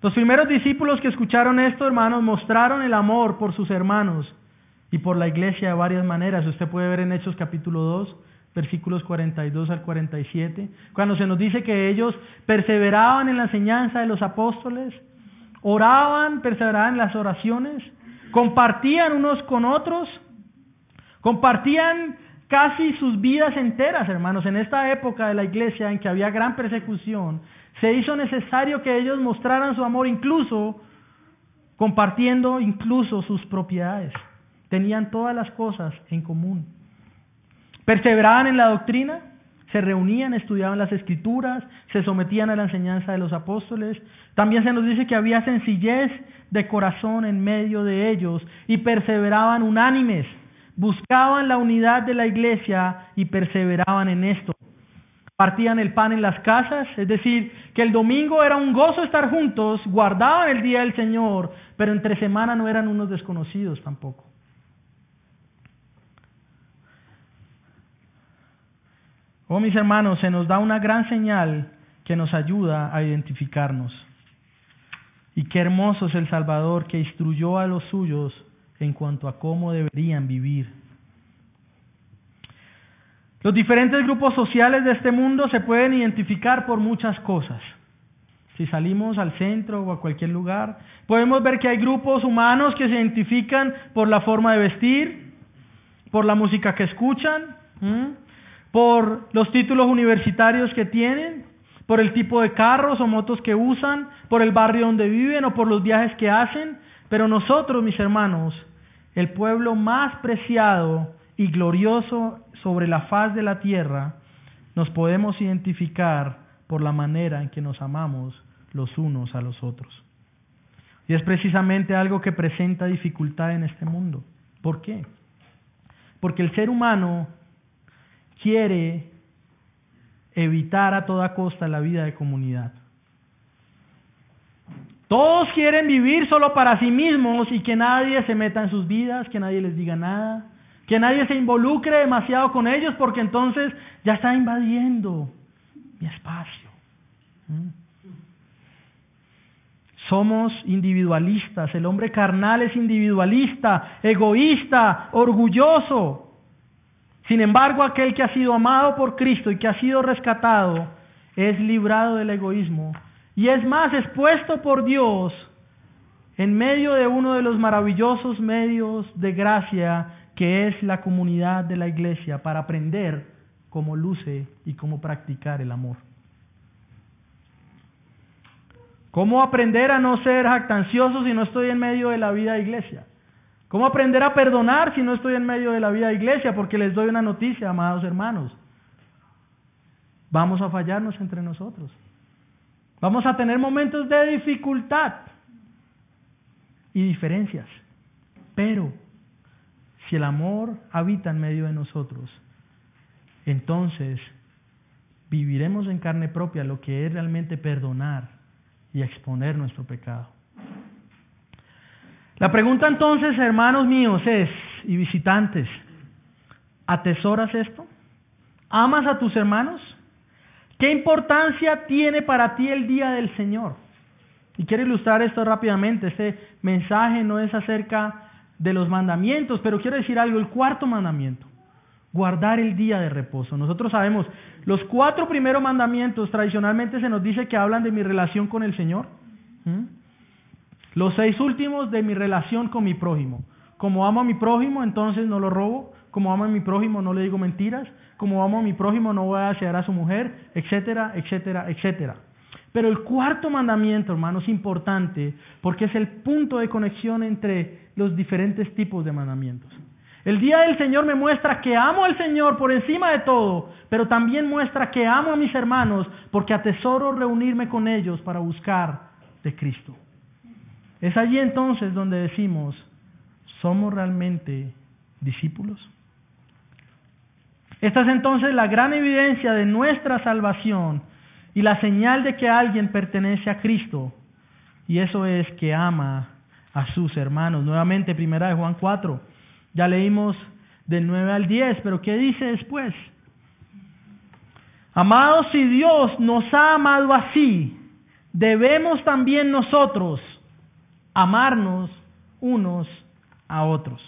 S1: Los primeros discípulos que escucharon esto, hermanos, mostraron el amor por sus hermanos y por la iglesia de varias maneras. Usted puede ver en Hechos capítulo 2, versículos 42 al 47, cuando se nos dice que ellos perseveraban en la enseñanza de los apóstoles, oraban, perseveraban en las oraciones, compartían unos con otros, compartían casi sus vidas enteras, hermanos. En esta época de la iglesia en que había gran persecución, se hizo necesario que ellos mostraran su amor incluso compartiendo incluso sus propiedades. Tenían todas las cosas en común. Perseveraban en la doctrina, se reunían, estudiaban las escrituras, se sometían a la enseñanza de los apóstoles. También se nos dice que había sencillez de corazón en medio de ellos y perseveraban unánimes, buscaban la unidad de la iglesia y perseveraban en esto. Partían el pan en las casas, es decir, que el domingo era un gozo estar juntos, guardaban el día del Señor, pero entre semana no eran unos desconocidos tampoco. Oh mis hermanos, se nos da una gran señal que nos ayuda a identificarnos. Y qué hermoso es el Salvador que instruyó a los suyos en cuanto a cómo deberían vivir. Los diferentes grupos sociales de este mundo se pueden identificar por muchas cosas. Si salimos al centro o a cualquier lugar, podemos ver que hay grupos humanos que se identifican por la forma de vestir, por la música que escuchan, por los títulos universitarios que tienen, por el tipo de carros o motos que usan, por el barrio donde viven o por los viajes que hacen, pero nosotros, mis hermanos, el pueblo más preciado y glorioso sobre la faz de la tierra, nos podemos identificar por la manera en que nos amamos los unos a los otros. Y es precisamente algo que presenta dificultad en este mundo. ¿Por qué? Porque el ser humano quiere evitar a toda costa la vida de comunidad. Todos quieren vivir solo para sí mismos y que nadie se meta en sus vidas, que nadie les diga nada, que nadie se involucre demasiado con ellos porque entonces ya está invadiendo mi espacio. ¿Mm? Somos individualistas, el hombre carnal es individualista, egoísta, orgulloso. Sin embargo, aquel que ha sido amado por Cristo y que ha sido rescatado es librado del egoísmo y es más expuesto por Dios en medio de uno de los maravillosos medios de gracia que es la comunidad de la iglesia para aprender cómo luce y cómo practicar el amor. ¿Cómo aprender a no ser jactancioso si no estoy en medio de la vida de iglesia? ¿Cómo aprender a perdonar si no estoy en medio de la vida de iglesia? Porque les doy una noticia, amados hermanos. Vamos a fallarnos entre nosotros. Vamos a tener momentos de dificultad y diferencias. Pero si el amor habita en medio de nosotros, entonces viviremos en carne propia lo que es realmente perdonar y exponer nuestro pecado. La pregunta entonces, hermanos míos, es, y visitantes, ¿atesoras esto? ¿Amas a tus hermanos? ¿Qué importancia tiene para ti el día del Señor? Y quiero ilustrar esto rápidamente. Este mensaje no es acerca de los mandamientos, pero quiero decir algo, el cuarto mandamiento, guardar el día de reposo. Nosotros sabemos, los cuatro primeros mandamientos tradicionalmente se nos dice que hablan de mi relación con el Señor. Los seis últimos de mi relación con mi prójimo. Como amo a mi prójimo, entonces no lo robo. Como amo a mi prójimo, no le digo mentiras. Como amo a mi prójimo, no voy a desear a su mujer, etcétera, etcétera, etcétera. Pero el cuarto mandamiento, hermano, es importante porque es el punto de conexión entre los diferentes tipos de mandamientos. El día del Señor me muestra que amo al Señor por encima de todo, pero también muestra que amo a mis hermanos porque atesoro reunirme con ellos para buscar de Cristo. Es allí entonces donde decimos, ¿somos realmente discípulos? Esta es entonces la gran evidencia de nuestra salvación y la señal de que alguien pertenece a Cristo, y eso es que ama a sus hermanos. Nuevamente, primera de Juan 4, ya leímos del 9 al 10, pero ¿qué dice después? Amados, si Dios nos ha amado así, debemos también nosotros amarnos unos a otros.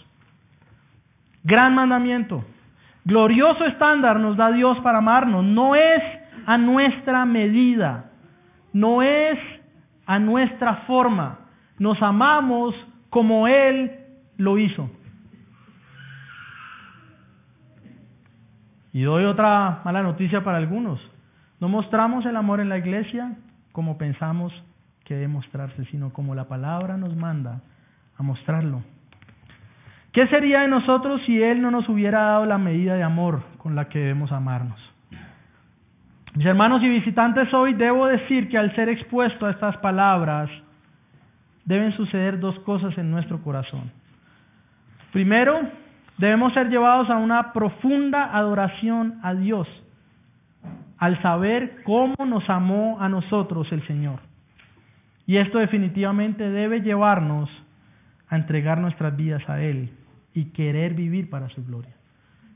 S1: Gran mandamiento. Glorioso estándar nos da Dios para amarnos. No es a nuestra medida, no es a nuestra forma. Nos amamos como Él lo hizo. Y doy otra mala noticia para algunos. No mostramos el amor en la iglesia como pensamos que debe mostrarse, sino como la palabra nos manda a mostrarlo. ¿Qué sería de nosotros si Él no nos hubiera dado la medida de amor con la que debemos amarnos? Mis hermanos y visitantes, hoy debo decir que al ser expuesto a estas palabras, deben suceder dos cosas en nuestro corazón. Primero, debemos ser llevados a una profunda adoración a Dios, al saber cómo nos amó a nosotros el Señor. Y esto definitivamente debe llevarnos a entregar nuestras vidas a Él y querer vivir para su gloria.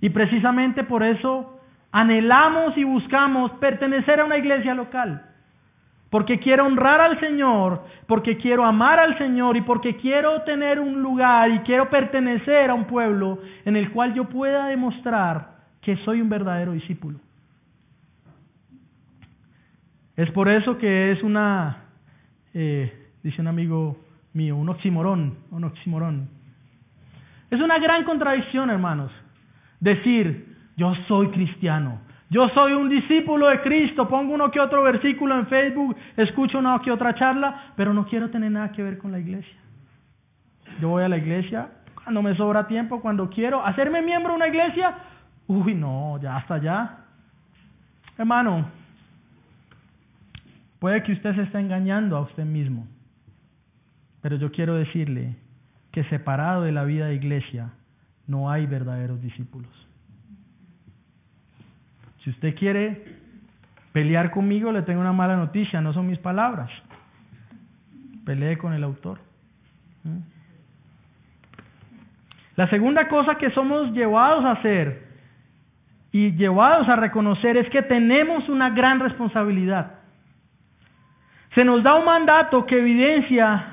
S1: Y precisamente por eso anhelamos y buscamos pertenecer a una iglesia local. Porque quiero honrar al Señor, porque quiero amar al Señor y porque quiero tener un lugar y quiero pertenecer a un pueblo en el cual yo pueda demostrar que soy un verdadero discípulo. Es por eso que es una, eh, dice un amigo mío, un oximorón, un oximorón. Es una gran contradicción, hermanos, decir, yo soy cristiano. Yo soy un discípulo de Cristo. Pongo uno que otro versículo en Facebook, escucho una que otra charla, pero no quiero tener nada que ver con la iglesia. Yo voy a la iglesia cuando me sobra tiempo, cuando quiero hacerme miembro de una iglesia, uy, no, ya hasta allá. Hermano, puede que usted se esté engañando a usted mismo, pero yo quiero decirle que separado de la vida de iglesia no hay verdaderos discípulos. Si usted quiere pelear conmigo, le tengo una mala noticia, no son mis palabras. Pelee con el autor. ¿Mm? La segunda cosa que somos llevados a hacer y llevados a reconocer es que tenemos una gran responsabilidad. Se nos da un mandato que evidencia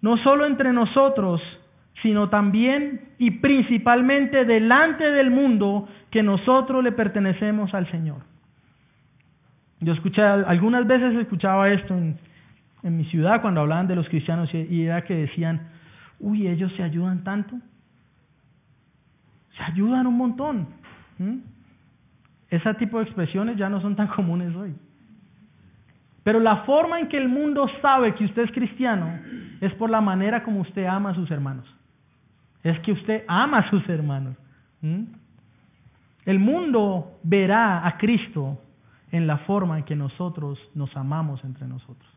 S1: no solo entre nosotros, sino también y principalmente delante del mundo que nosotros le pertenecemos al Señor. Yo escuché, algunas veces escuchaba esto en, mi ciudad cuando hablaban de los cristianos y era que decían, uy, ellos se ayudan tanto. Se ayudan un montón. Ese tipo de expresiones ya no son tan comunes hoy. Pero la forma en que el mundo sabe que usted es cristiano es por la manera como usted ama a sus hermanos. Es que usted ama a sus hermanos. El mundo verá a Cristo en la forma en que nosotros nos amamos entre nosotros.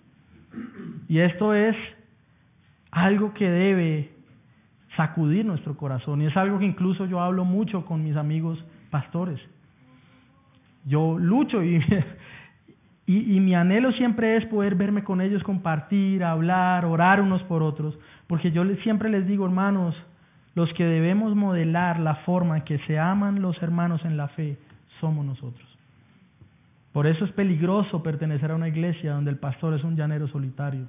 S1: Y esto es algo que debe sacudir nuestro corazón. Y es algo que incluso yo hablo mucho con mis amigos pastores. Yo lucho y, y, mi anhelo siempre es poder verme con ellos, compartir, hablar, orar unos por otros. Porque yo siempre les digo, hermanos, los que debemos modelar la forma en que se aman los hermanos en la fe somos nosotros. Por eso es peligroso pertenecer a una iglesia donde el pastor es un llanero solitario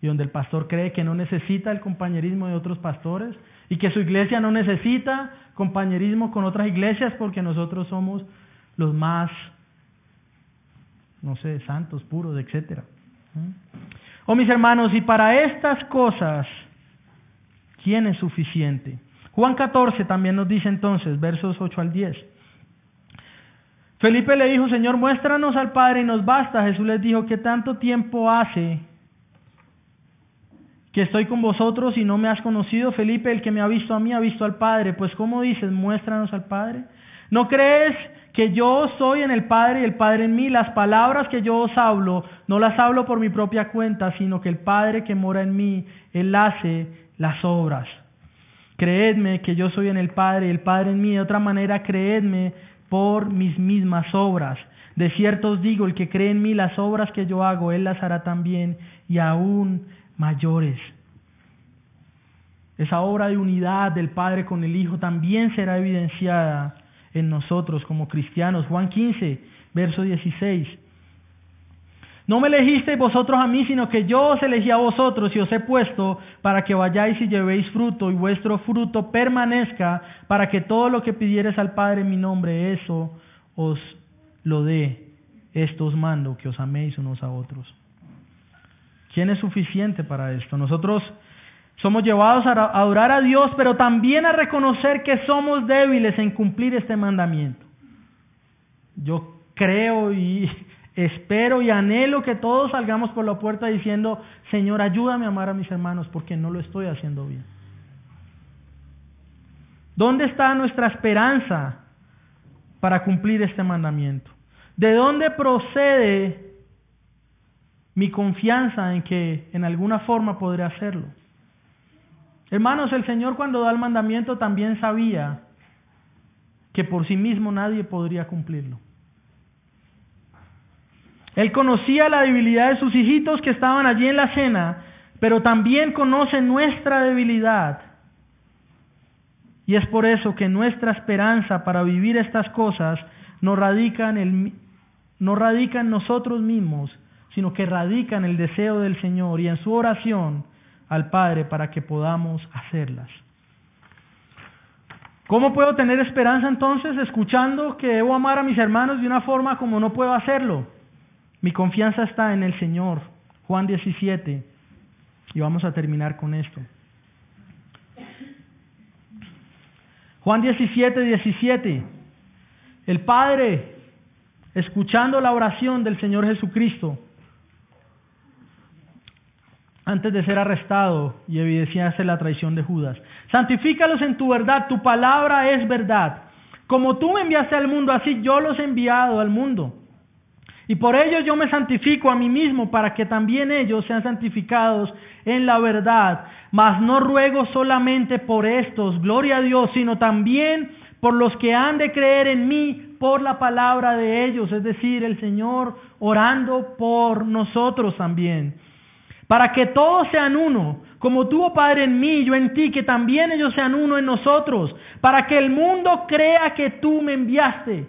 S1: y donde el pastor cree que no necesita el compañerismo de otros pastores y que su iglesia no necesita compañerismo con otras iglesias porque nosotros somos los más, no sé, santos, puros, etcétera. ¿Mm? Oh mis hermanos, y para estas cosas, ¿quién es suficiente? Juan 14 también nos dice entonces, versos 8 al 10. Felipe le dijo, Señor, muéstranos al Padre y nos basta. Jesús les dijo, ¿qué tanto tiempo hace que estoy con vosotros y no me has conocido, Felipe, el que me ha visto a mí ha visto al Padre. Pues ¿cómo dices? Muéstranos al Padre. ¿No crees que yo soy en el Padre y el Padre en mí? Las palabras que yo os hablo, no las hablo por mi propia cuenta, sino que el Padre que mora en mí, Él hace las obras. Creedme que yo soy en el Padre y el Padre en mí. De otra manera, creedme por mis mismas obras. De cierto os digo, el que cree en mí, las obras que yo hago, Él las hará también y aún mayores. Esa obra de unidad del Padre con el Hijo también será evidenciada en nosotros como cristianos. Juan 15, verso 16. No me elegisteis vosotros a mí, sino que yo os elegí a vosotros y os he puesto para que vayáis y llevéis fruto y vuestro fruto permanezca, para que todo lo que pidieres al Padre en mi nombre, eso os lo dé. Esto os mando, que os améis unos a otros. ¿Quién es suficiente para esto? Nosotros somos llevados a adorar a Dios, pero también a reconocer que somos débiles en cumplir este mandamiento. Yo creo y espero y anhelo que todos salgamos por la puerta diciendo, Señor, ayúdame a amar a mis hermanos porque no lo estoy haciendo bien. ¿Dónde está nuestra esperanza para cumplir este mandamiento? ¿De dónde procede mi confianza en que en alguna forma podré hacerlo. Hermanos, el Señor cuando da el mandamiento también sabía que por sí mismo nadie podría cumplirlo. Él conocía la debilidad de sus hijitos que estaban allí en la cena, pero también conoce nuestra debilidad. Y es por eso que nuestra esperanza para vivir estas cosas no radica en, el, no radica en nosotros mismos, sino que radica en el deseo del Señor y en su oración al Padre para que podamos hacerlas. ¿Cómo puedo tener esperanza entonces escuchando que debo amar a mis hermanos de una forma como no puedo hacerlo? Mi confianza está en el Señor. Juan 17. Y vamos a terminar con esto. Juan 17, 17. El Padre, escuchando la oración del Señor Jesucristo, antes de ser arrestado y evidenciarse la traición de Judas. Santifícalos en tu verdad, tu palabra es verdad. Como tú me enviaste al mundo, así yo los he enviado al mundo. Y por ello yo me santifico a mí mismo para que también ellos sean santificados en la verdad. Mas no ruego solamente por estos, gloria a Dios, sino también por los que han de creer en mí por la palabra de ellos, es decir, el Señor orando por nosotros también para que todos sean uno, como tú, oh Padre, en mí, yo en ti, que también ellos sean uno en nosotros, para que el mundo crea que tú me enviaste.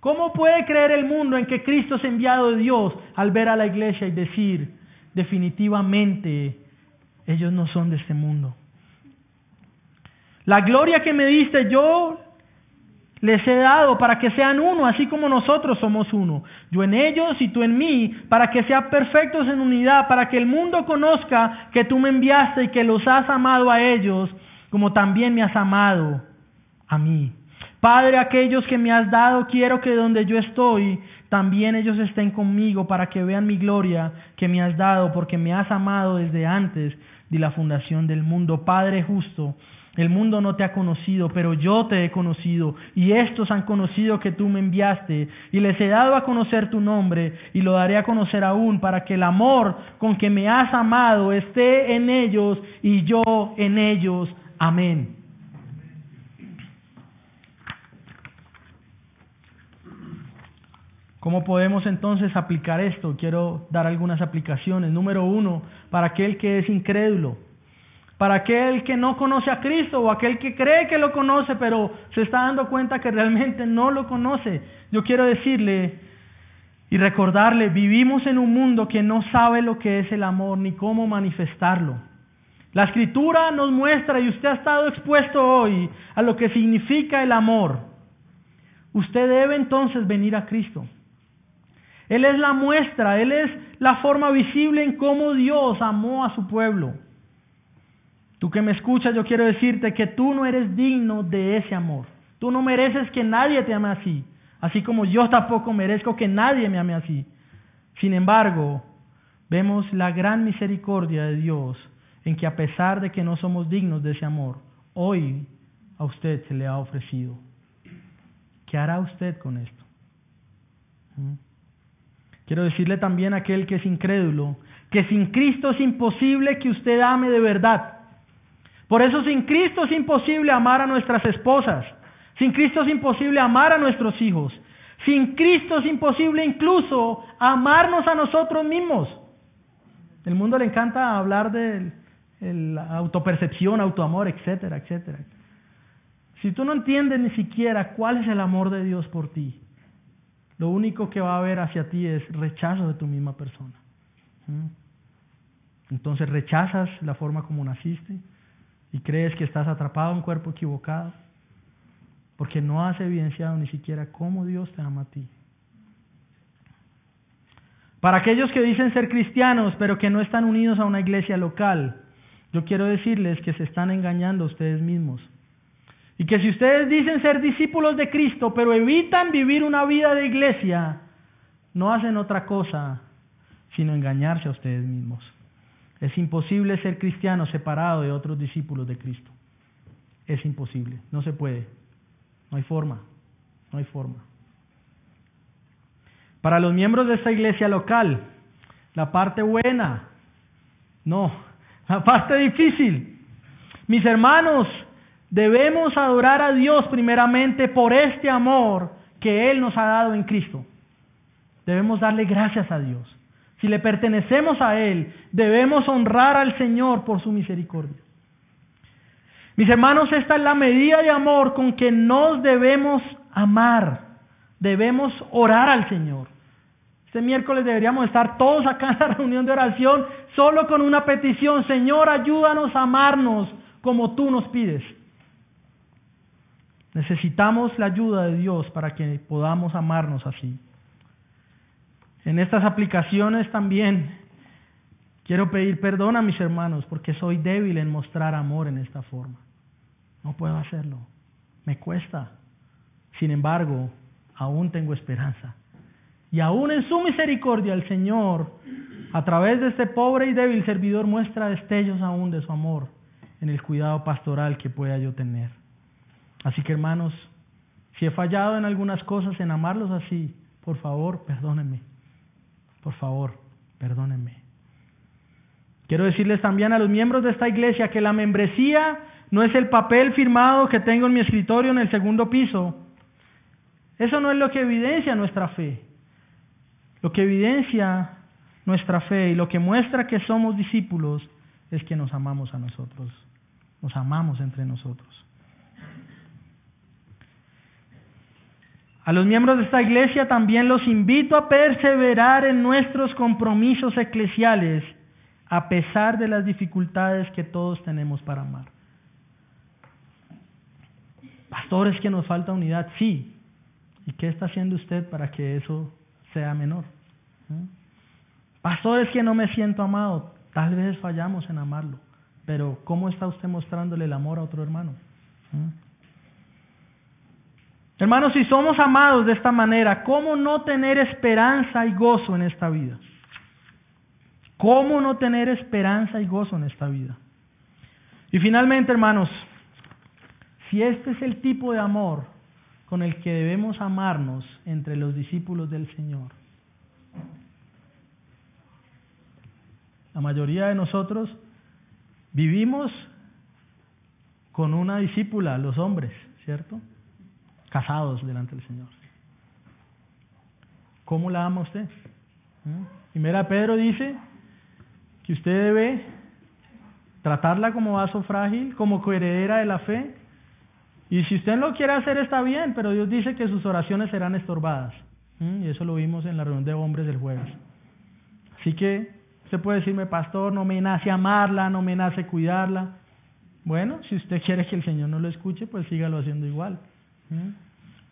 S1: ¿Cómo puede creer el mundo en que Cristo es enviado de Dios al ver a la iglesia y decir, definitivamente, ellos no son de este mundo? La gloria que me diste, yo les he dado para que sean uno, así como nosotros somos uno. Yo en ellos y tú en mí, para que sean perfectos en unidad, para que el mundo conozca que tú me enviaste y que los has amado a ellos, como también me has amado a mí. Padre, aquellos que me has dado, quiero que donde yo estoy, también ellos estén conmigo para que vean mi gloria que me has dado, porque me has amado desde antes de la fundación del mundo. Padre justo, el mundo no te ha conocido, pero yo te he conocido, y estos han conocido que tú me enviaste, y les he dado a conocer tu nombre, y lo daré a conocer aún, para que el amor con que me has amado esté en ellos y yo en ellos. Amén. ¿Cómo podemos entonces aplicar esto? Quiero dar algunas aplicaciones. Número uno, para aquel que es incrédulo para aquel que no conoce a Cristo o aquel que cree que lo conoce pero se está dando cuenta que realmente no lo conoce. Yo quiero decirle y recordarle, vivimos en un mundo que no sabe lo que es el amor ni cómo manifestarlo. La escritura nos muestra y usted ha estado expuesto hoy a lo que significa el amor. Usted debe entonces venir a Cristo. Él es la muestra, Él es la forma visible en cómo Dios amó a su pueblo. Tú que me escuchas, yo quiero decirte que tú no eres digno de ese amor. Tú no mereces que nadie te ame así, así como yo tampoco merezco que nadie me ame así. Sin embargo, vemos la gran misericordia de Dios en que a pesar de que no somos dignos de ese amor, hoy a usted se le ha ofrecido. ¿Qué hará usted con esto? ¿Mm? Quiero decirle también a aquel que es incrédulo que sin Cristo es imposible que usted ame de verdad. Por eso sin Cristo es imposible amar a nuestras esposas. Sin Cristo es imposible amar a nuestros hijos. Sin Cristo es imposible incluso amarnos a nosotros mismos. El mundo le encanta hablar de la autopercepción, autoamor, etcétera, etcétera. Si tú no entiendes ni siquiera cuál es el amor de Dios por ti, lo único que va a haber hacia ti es rechazo de tu misma persona. ¿Mm? Entonces rechazas la forma como naciste, y crees que estás atrapado en un cuerpo equivocado, porque no has evidenciado ni siquiera cómo Dios te ama a ti. Para aquellos que dicen ser cristianos, pero que no están unidos a una iglesia local, yo quiero decirles que se están engañando a ustedes mismos. Y que si ustedes dicen ser discípulos de Cristo, pero evitan vivir una vida de iglesia, no hacen otra cosa sino engañarse a ustedes mismos. Es imposible ser cristiano separado de otros discípulos de Cristo. Es imposible, no se puede. No hay forma, no hay forma. Para los miembros de esta iglesia local, la parte buena, no, la parte difícil. Mis hermanos, debemos adorar a Dios primeramente por este amor que Él nos ha dado en Cristo. Debemos darle gracias a Dios. Si le pertenecemos a Él, debemos honrar al Señor por su misericordia. Mis hermanos, esta es la medida de amor con que nos debemos amar. Debemos orar al Señor. Este miércoles deberíamos estar todos acá en la reunión de oración solo con una petición. Señor, ayúdanos a amarnos como tú nos pides. Necesitamos la ayuda de Dios para que podamos amarnos así. En estas aplicaciones también quiero pedir perdón a mis hermanos porque soy débil en mostrar amor en esta forma. No puedo hacerlo. Me cuesta. Sin embargo, aún tengo esperanza. Y aún en su misericordia el Señor, a través de este pobre y débil servidor, muestra destellos aún de su amor en el cuidado pastoral que pueda yo tener. Así que hermanos, si he fallado en algunas cosas, en amarlos así, por favor, perdónenme. Por favor, perdónenme. Quiero decirles también a los miembros de esta iglesia que la membresía no es el papel firmado que tengo en mi escritorio en el segundo piso. Eso no es lo que evidencia nuestra fe. Lo que evidencia nuestra fe y lo que muestra que somos discípulos es que nos amamos a nosotros. Nos amamos entre nosotros. A los miembros de esta iglesia también los invito a perseverar en nuestros compromisos eclesiales a pesar de las dificultades que todos tenemos para amar. Pastores, que nos falta unidad, sí. ¿Y qué está haciendo usted para que eso sea menor? ¿Mm? Pastores, que no me siento amado, tal vez fallamos en amarlo, pero ¿cómo está usted mostrándole el amor a otro hermano? ¿Mm? Hermanos, si somos amados de esta manera, ¿cómo no tener esperanza y gozo en esta vida? ¿Cómo no tener esperanza y gozo en esta vida? Y finalmente, hermanos, si este es el tipo de amor con el que debemos amarnos entre los discípulos del Señor, la mayoría de nosotros vivimos con una discípula, los hombres, ¿cierto? Casados delante del Señor. ¿Cómo la ama usted? ¿Mm? Primera Pedro dice que usted debe tratarla como vaso frágil, como coheredera de la fe. Y si usted lo quiere hacer está bien, pero Dios dice que sus oraciones serán estorbadas. Y eso lo vimos en la reunión de hombres del jueves. Así que usted puede decirme, pastor, no me nace amarla, no me nace cuidarla. Bueno, si usted quiere que el Señor no lo escuche, pues sígalo haciendo igual.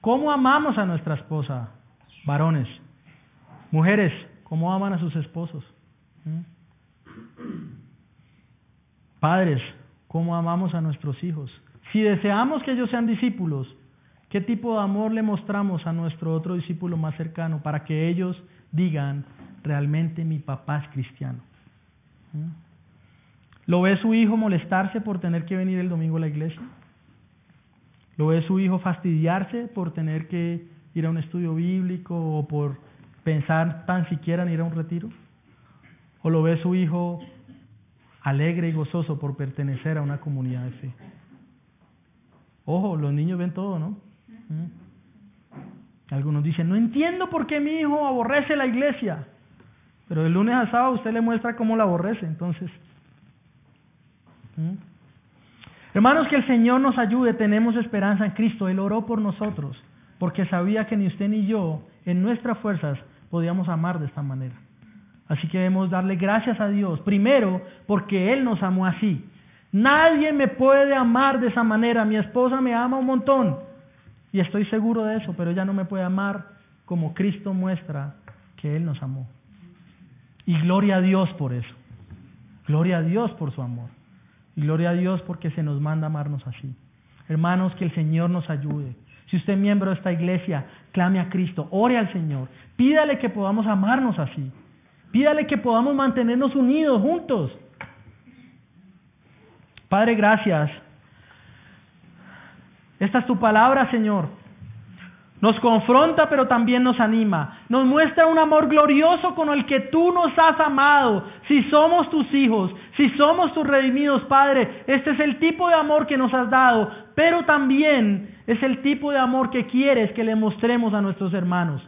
S1: ¿Cómo amamos a nuestra esposa? Varones. Mujeres, ¿cómo aman a sus esposos? Padres, ¿cómo amamos a nuestros hijos? Si deseamos que ellos sean discípulos, ¿qué tipo de amor le mostramos a nuestro otro discípulo más cercano para que ellos digan, realmente mi papá es cristiano? ¿Mm? ¿Lo ve su hijo molestarse por tener que venir el domingo a la iglesia? ¿Lo ve su hijo fastidiarse por tener que ir a un estudio bíblico o por pensar tan siquiera en ir a un retiro? ¿O lo ve su hijo alegre y gozoso por pertenecer a una comunidad de fe? Ojo, los niños ven todo, ¿no? ¿Mm? Algunos dicen, no entiendo por qué mi hijo aborrece la iglesia. Pero de lunes a sábado usted le muestra cómo la aborrece, entonces. ¿Mm? Hermanos, que el Señor nos ayude, tenemos esperanza en Cristo. Él oró por nosotros, porque sabía que ni usted ni yo, en nuestras fuerzas, podíamos amar de esta manera. Así que debemos darle gracias a Dios, primero porque Él nos amó así. Nadie me puede amar de esa manera. Mi esposa me ama un montón y estoy seguro de eso, pero ella no me puede amar como Cristo muestra que Él nos amó. Y gloria a Dios por eso. Gloria a Dios por su amor. Y gloria a Dios porque se nos manda amarnos así. Hermanos, que el Señor nos ayude. Si usted es miembro de esta iglesia, clame a Cristo, ore al Señor, pídale que podamos amarnos así. Pídale que podamos mantenernos unidos juntos. Padre, gracias. Esta es tu palabra, Señor. Nos confronta, pero también nos anima. Nos muestra un amor glorioso con el que tú nos has amado. Si somos tus hijos, si somos tus redimidos, Padre, este es el tipo de amor que nos has dado, pero también es el tipo de amor que quieres que le mostremos a nuestros hermanos.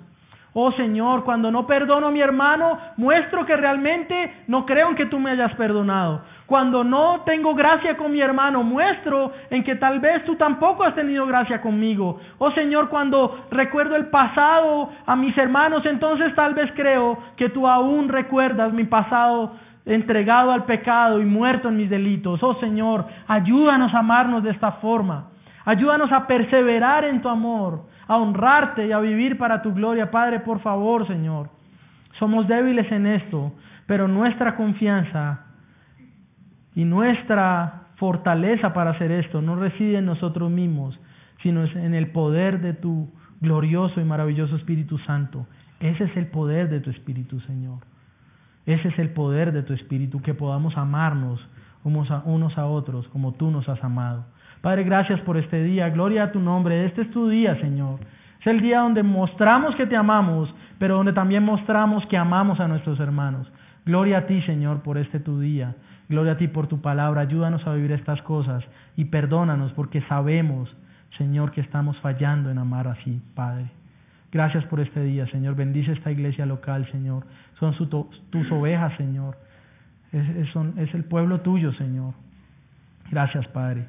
S1: Oh Señor, cuando no perdono a mi hermano, muestro que realmente no creo en que tú me hayas perdonado. Cuando no tengo gracia con mi hermano, muestro en que tal vez tú tampoco has tenido gracia conmigo. Oh Señor, cuando recuerdo el pasado a mis hermanos, entonces tal vez creo que tú aún recuerdas mi pasado entregado al pecado y muerto en mis delitos. Oh Señor, ayúdanos a amarnos de esta forma. Ayúdanos a perseverar en tu amor a honrarte y a vivir para tu gloria. Padre, por favor, Señor. Somos débiles en esto, pero nuestra confianza y nuestra fortaleza para hacer esto no reside en nosotros mismos, sino en el poder de tu glorioso y maravilloso Espíritu Santo. Ese es el poder de tu Espíritu, Señor. Ese es el poder de tu Espíritu, que podamos amarnos unos a, unos otros como tú nos has amado. Padre, gracias por este día. Gloria a tu nombre. Este es tu día, Señor. Es el día donde mostramos que te amamos, pero donde también mostramos que amamos a nuestros hermanos. Gloria a ti, Señor, por este tu día. Gloria a ti por tu palabra. Ayúdanos a vivir estas cosas y perdónanos porque sabemos, Señor, que estamos fallando en amar así, Padre. Gracias por este día, Señor. Bendice esta iglesia local, Señor. Son tus ovejas, Señor. es el pueblo tuyo, Señor. Gracias, Padre.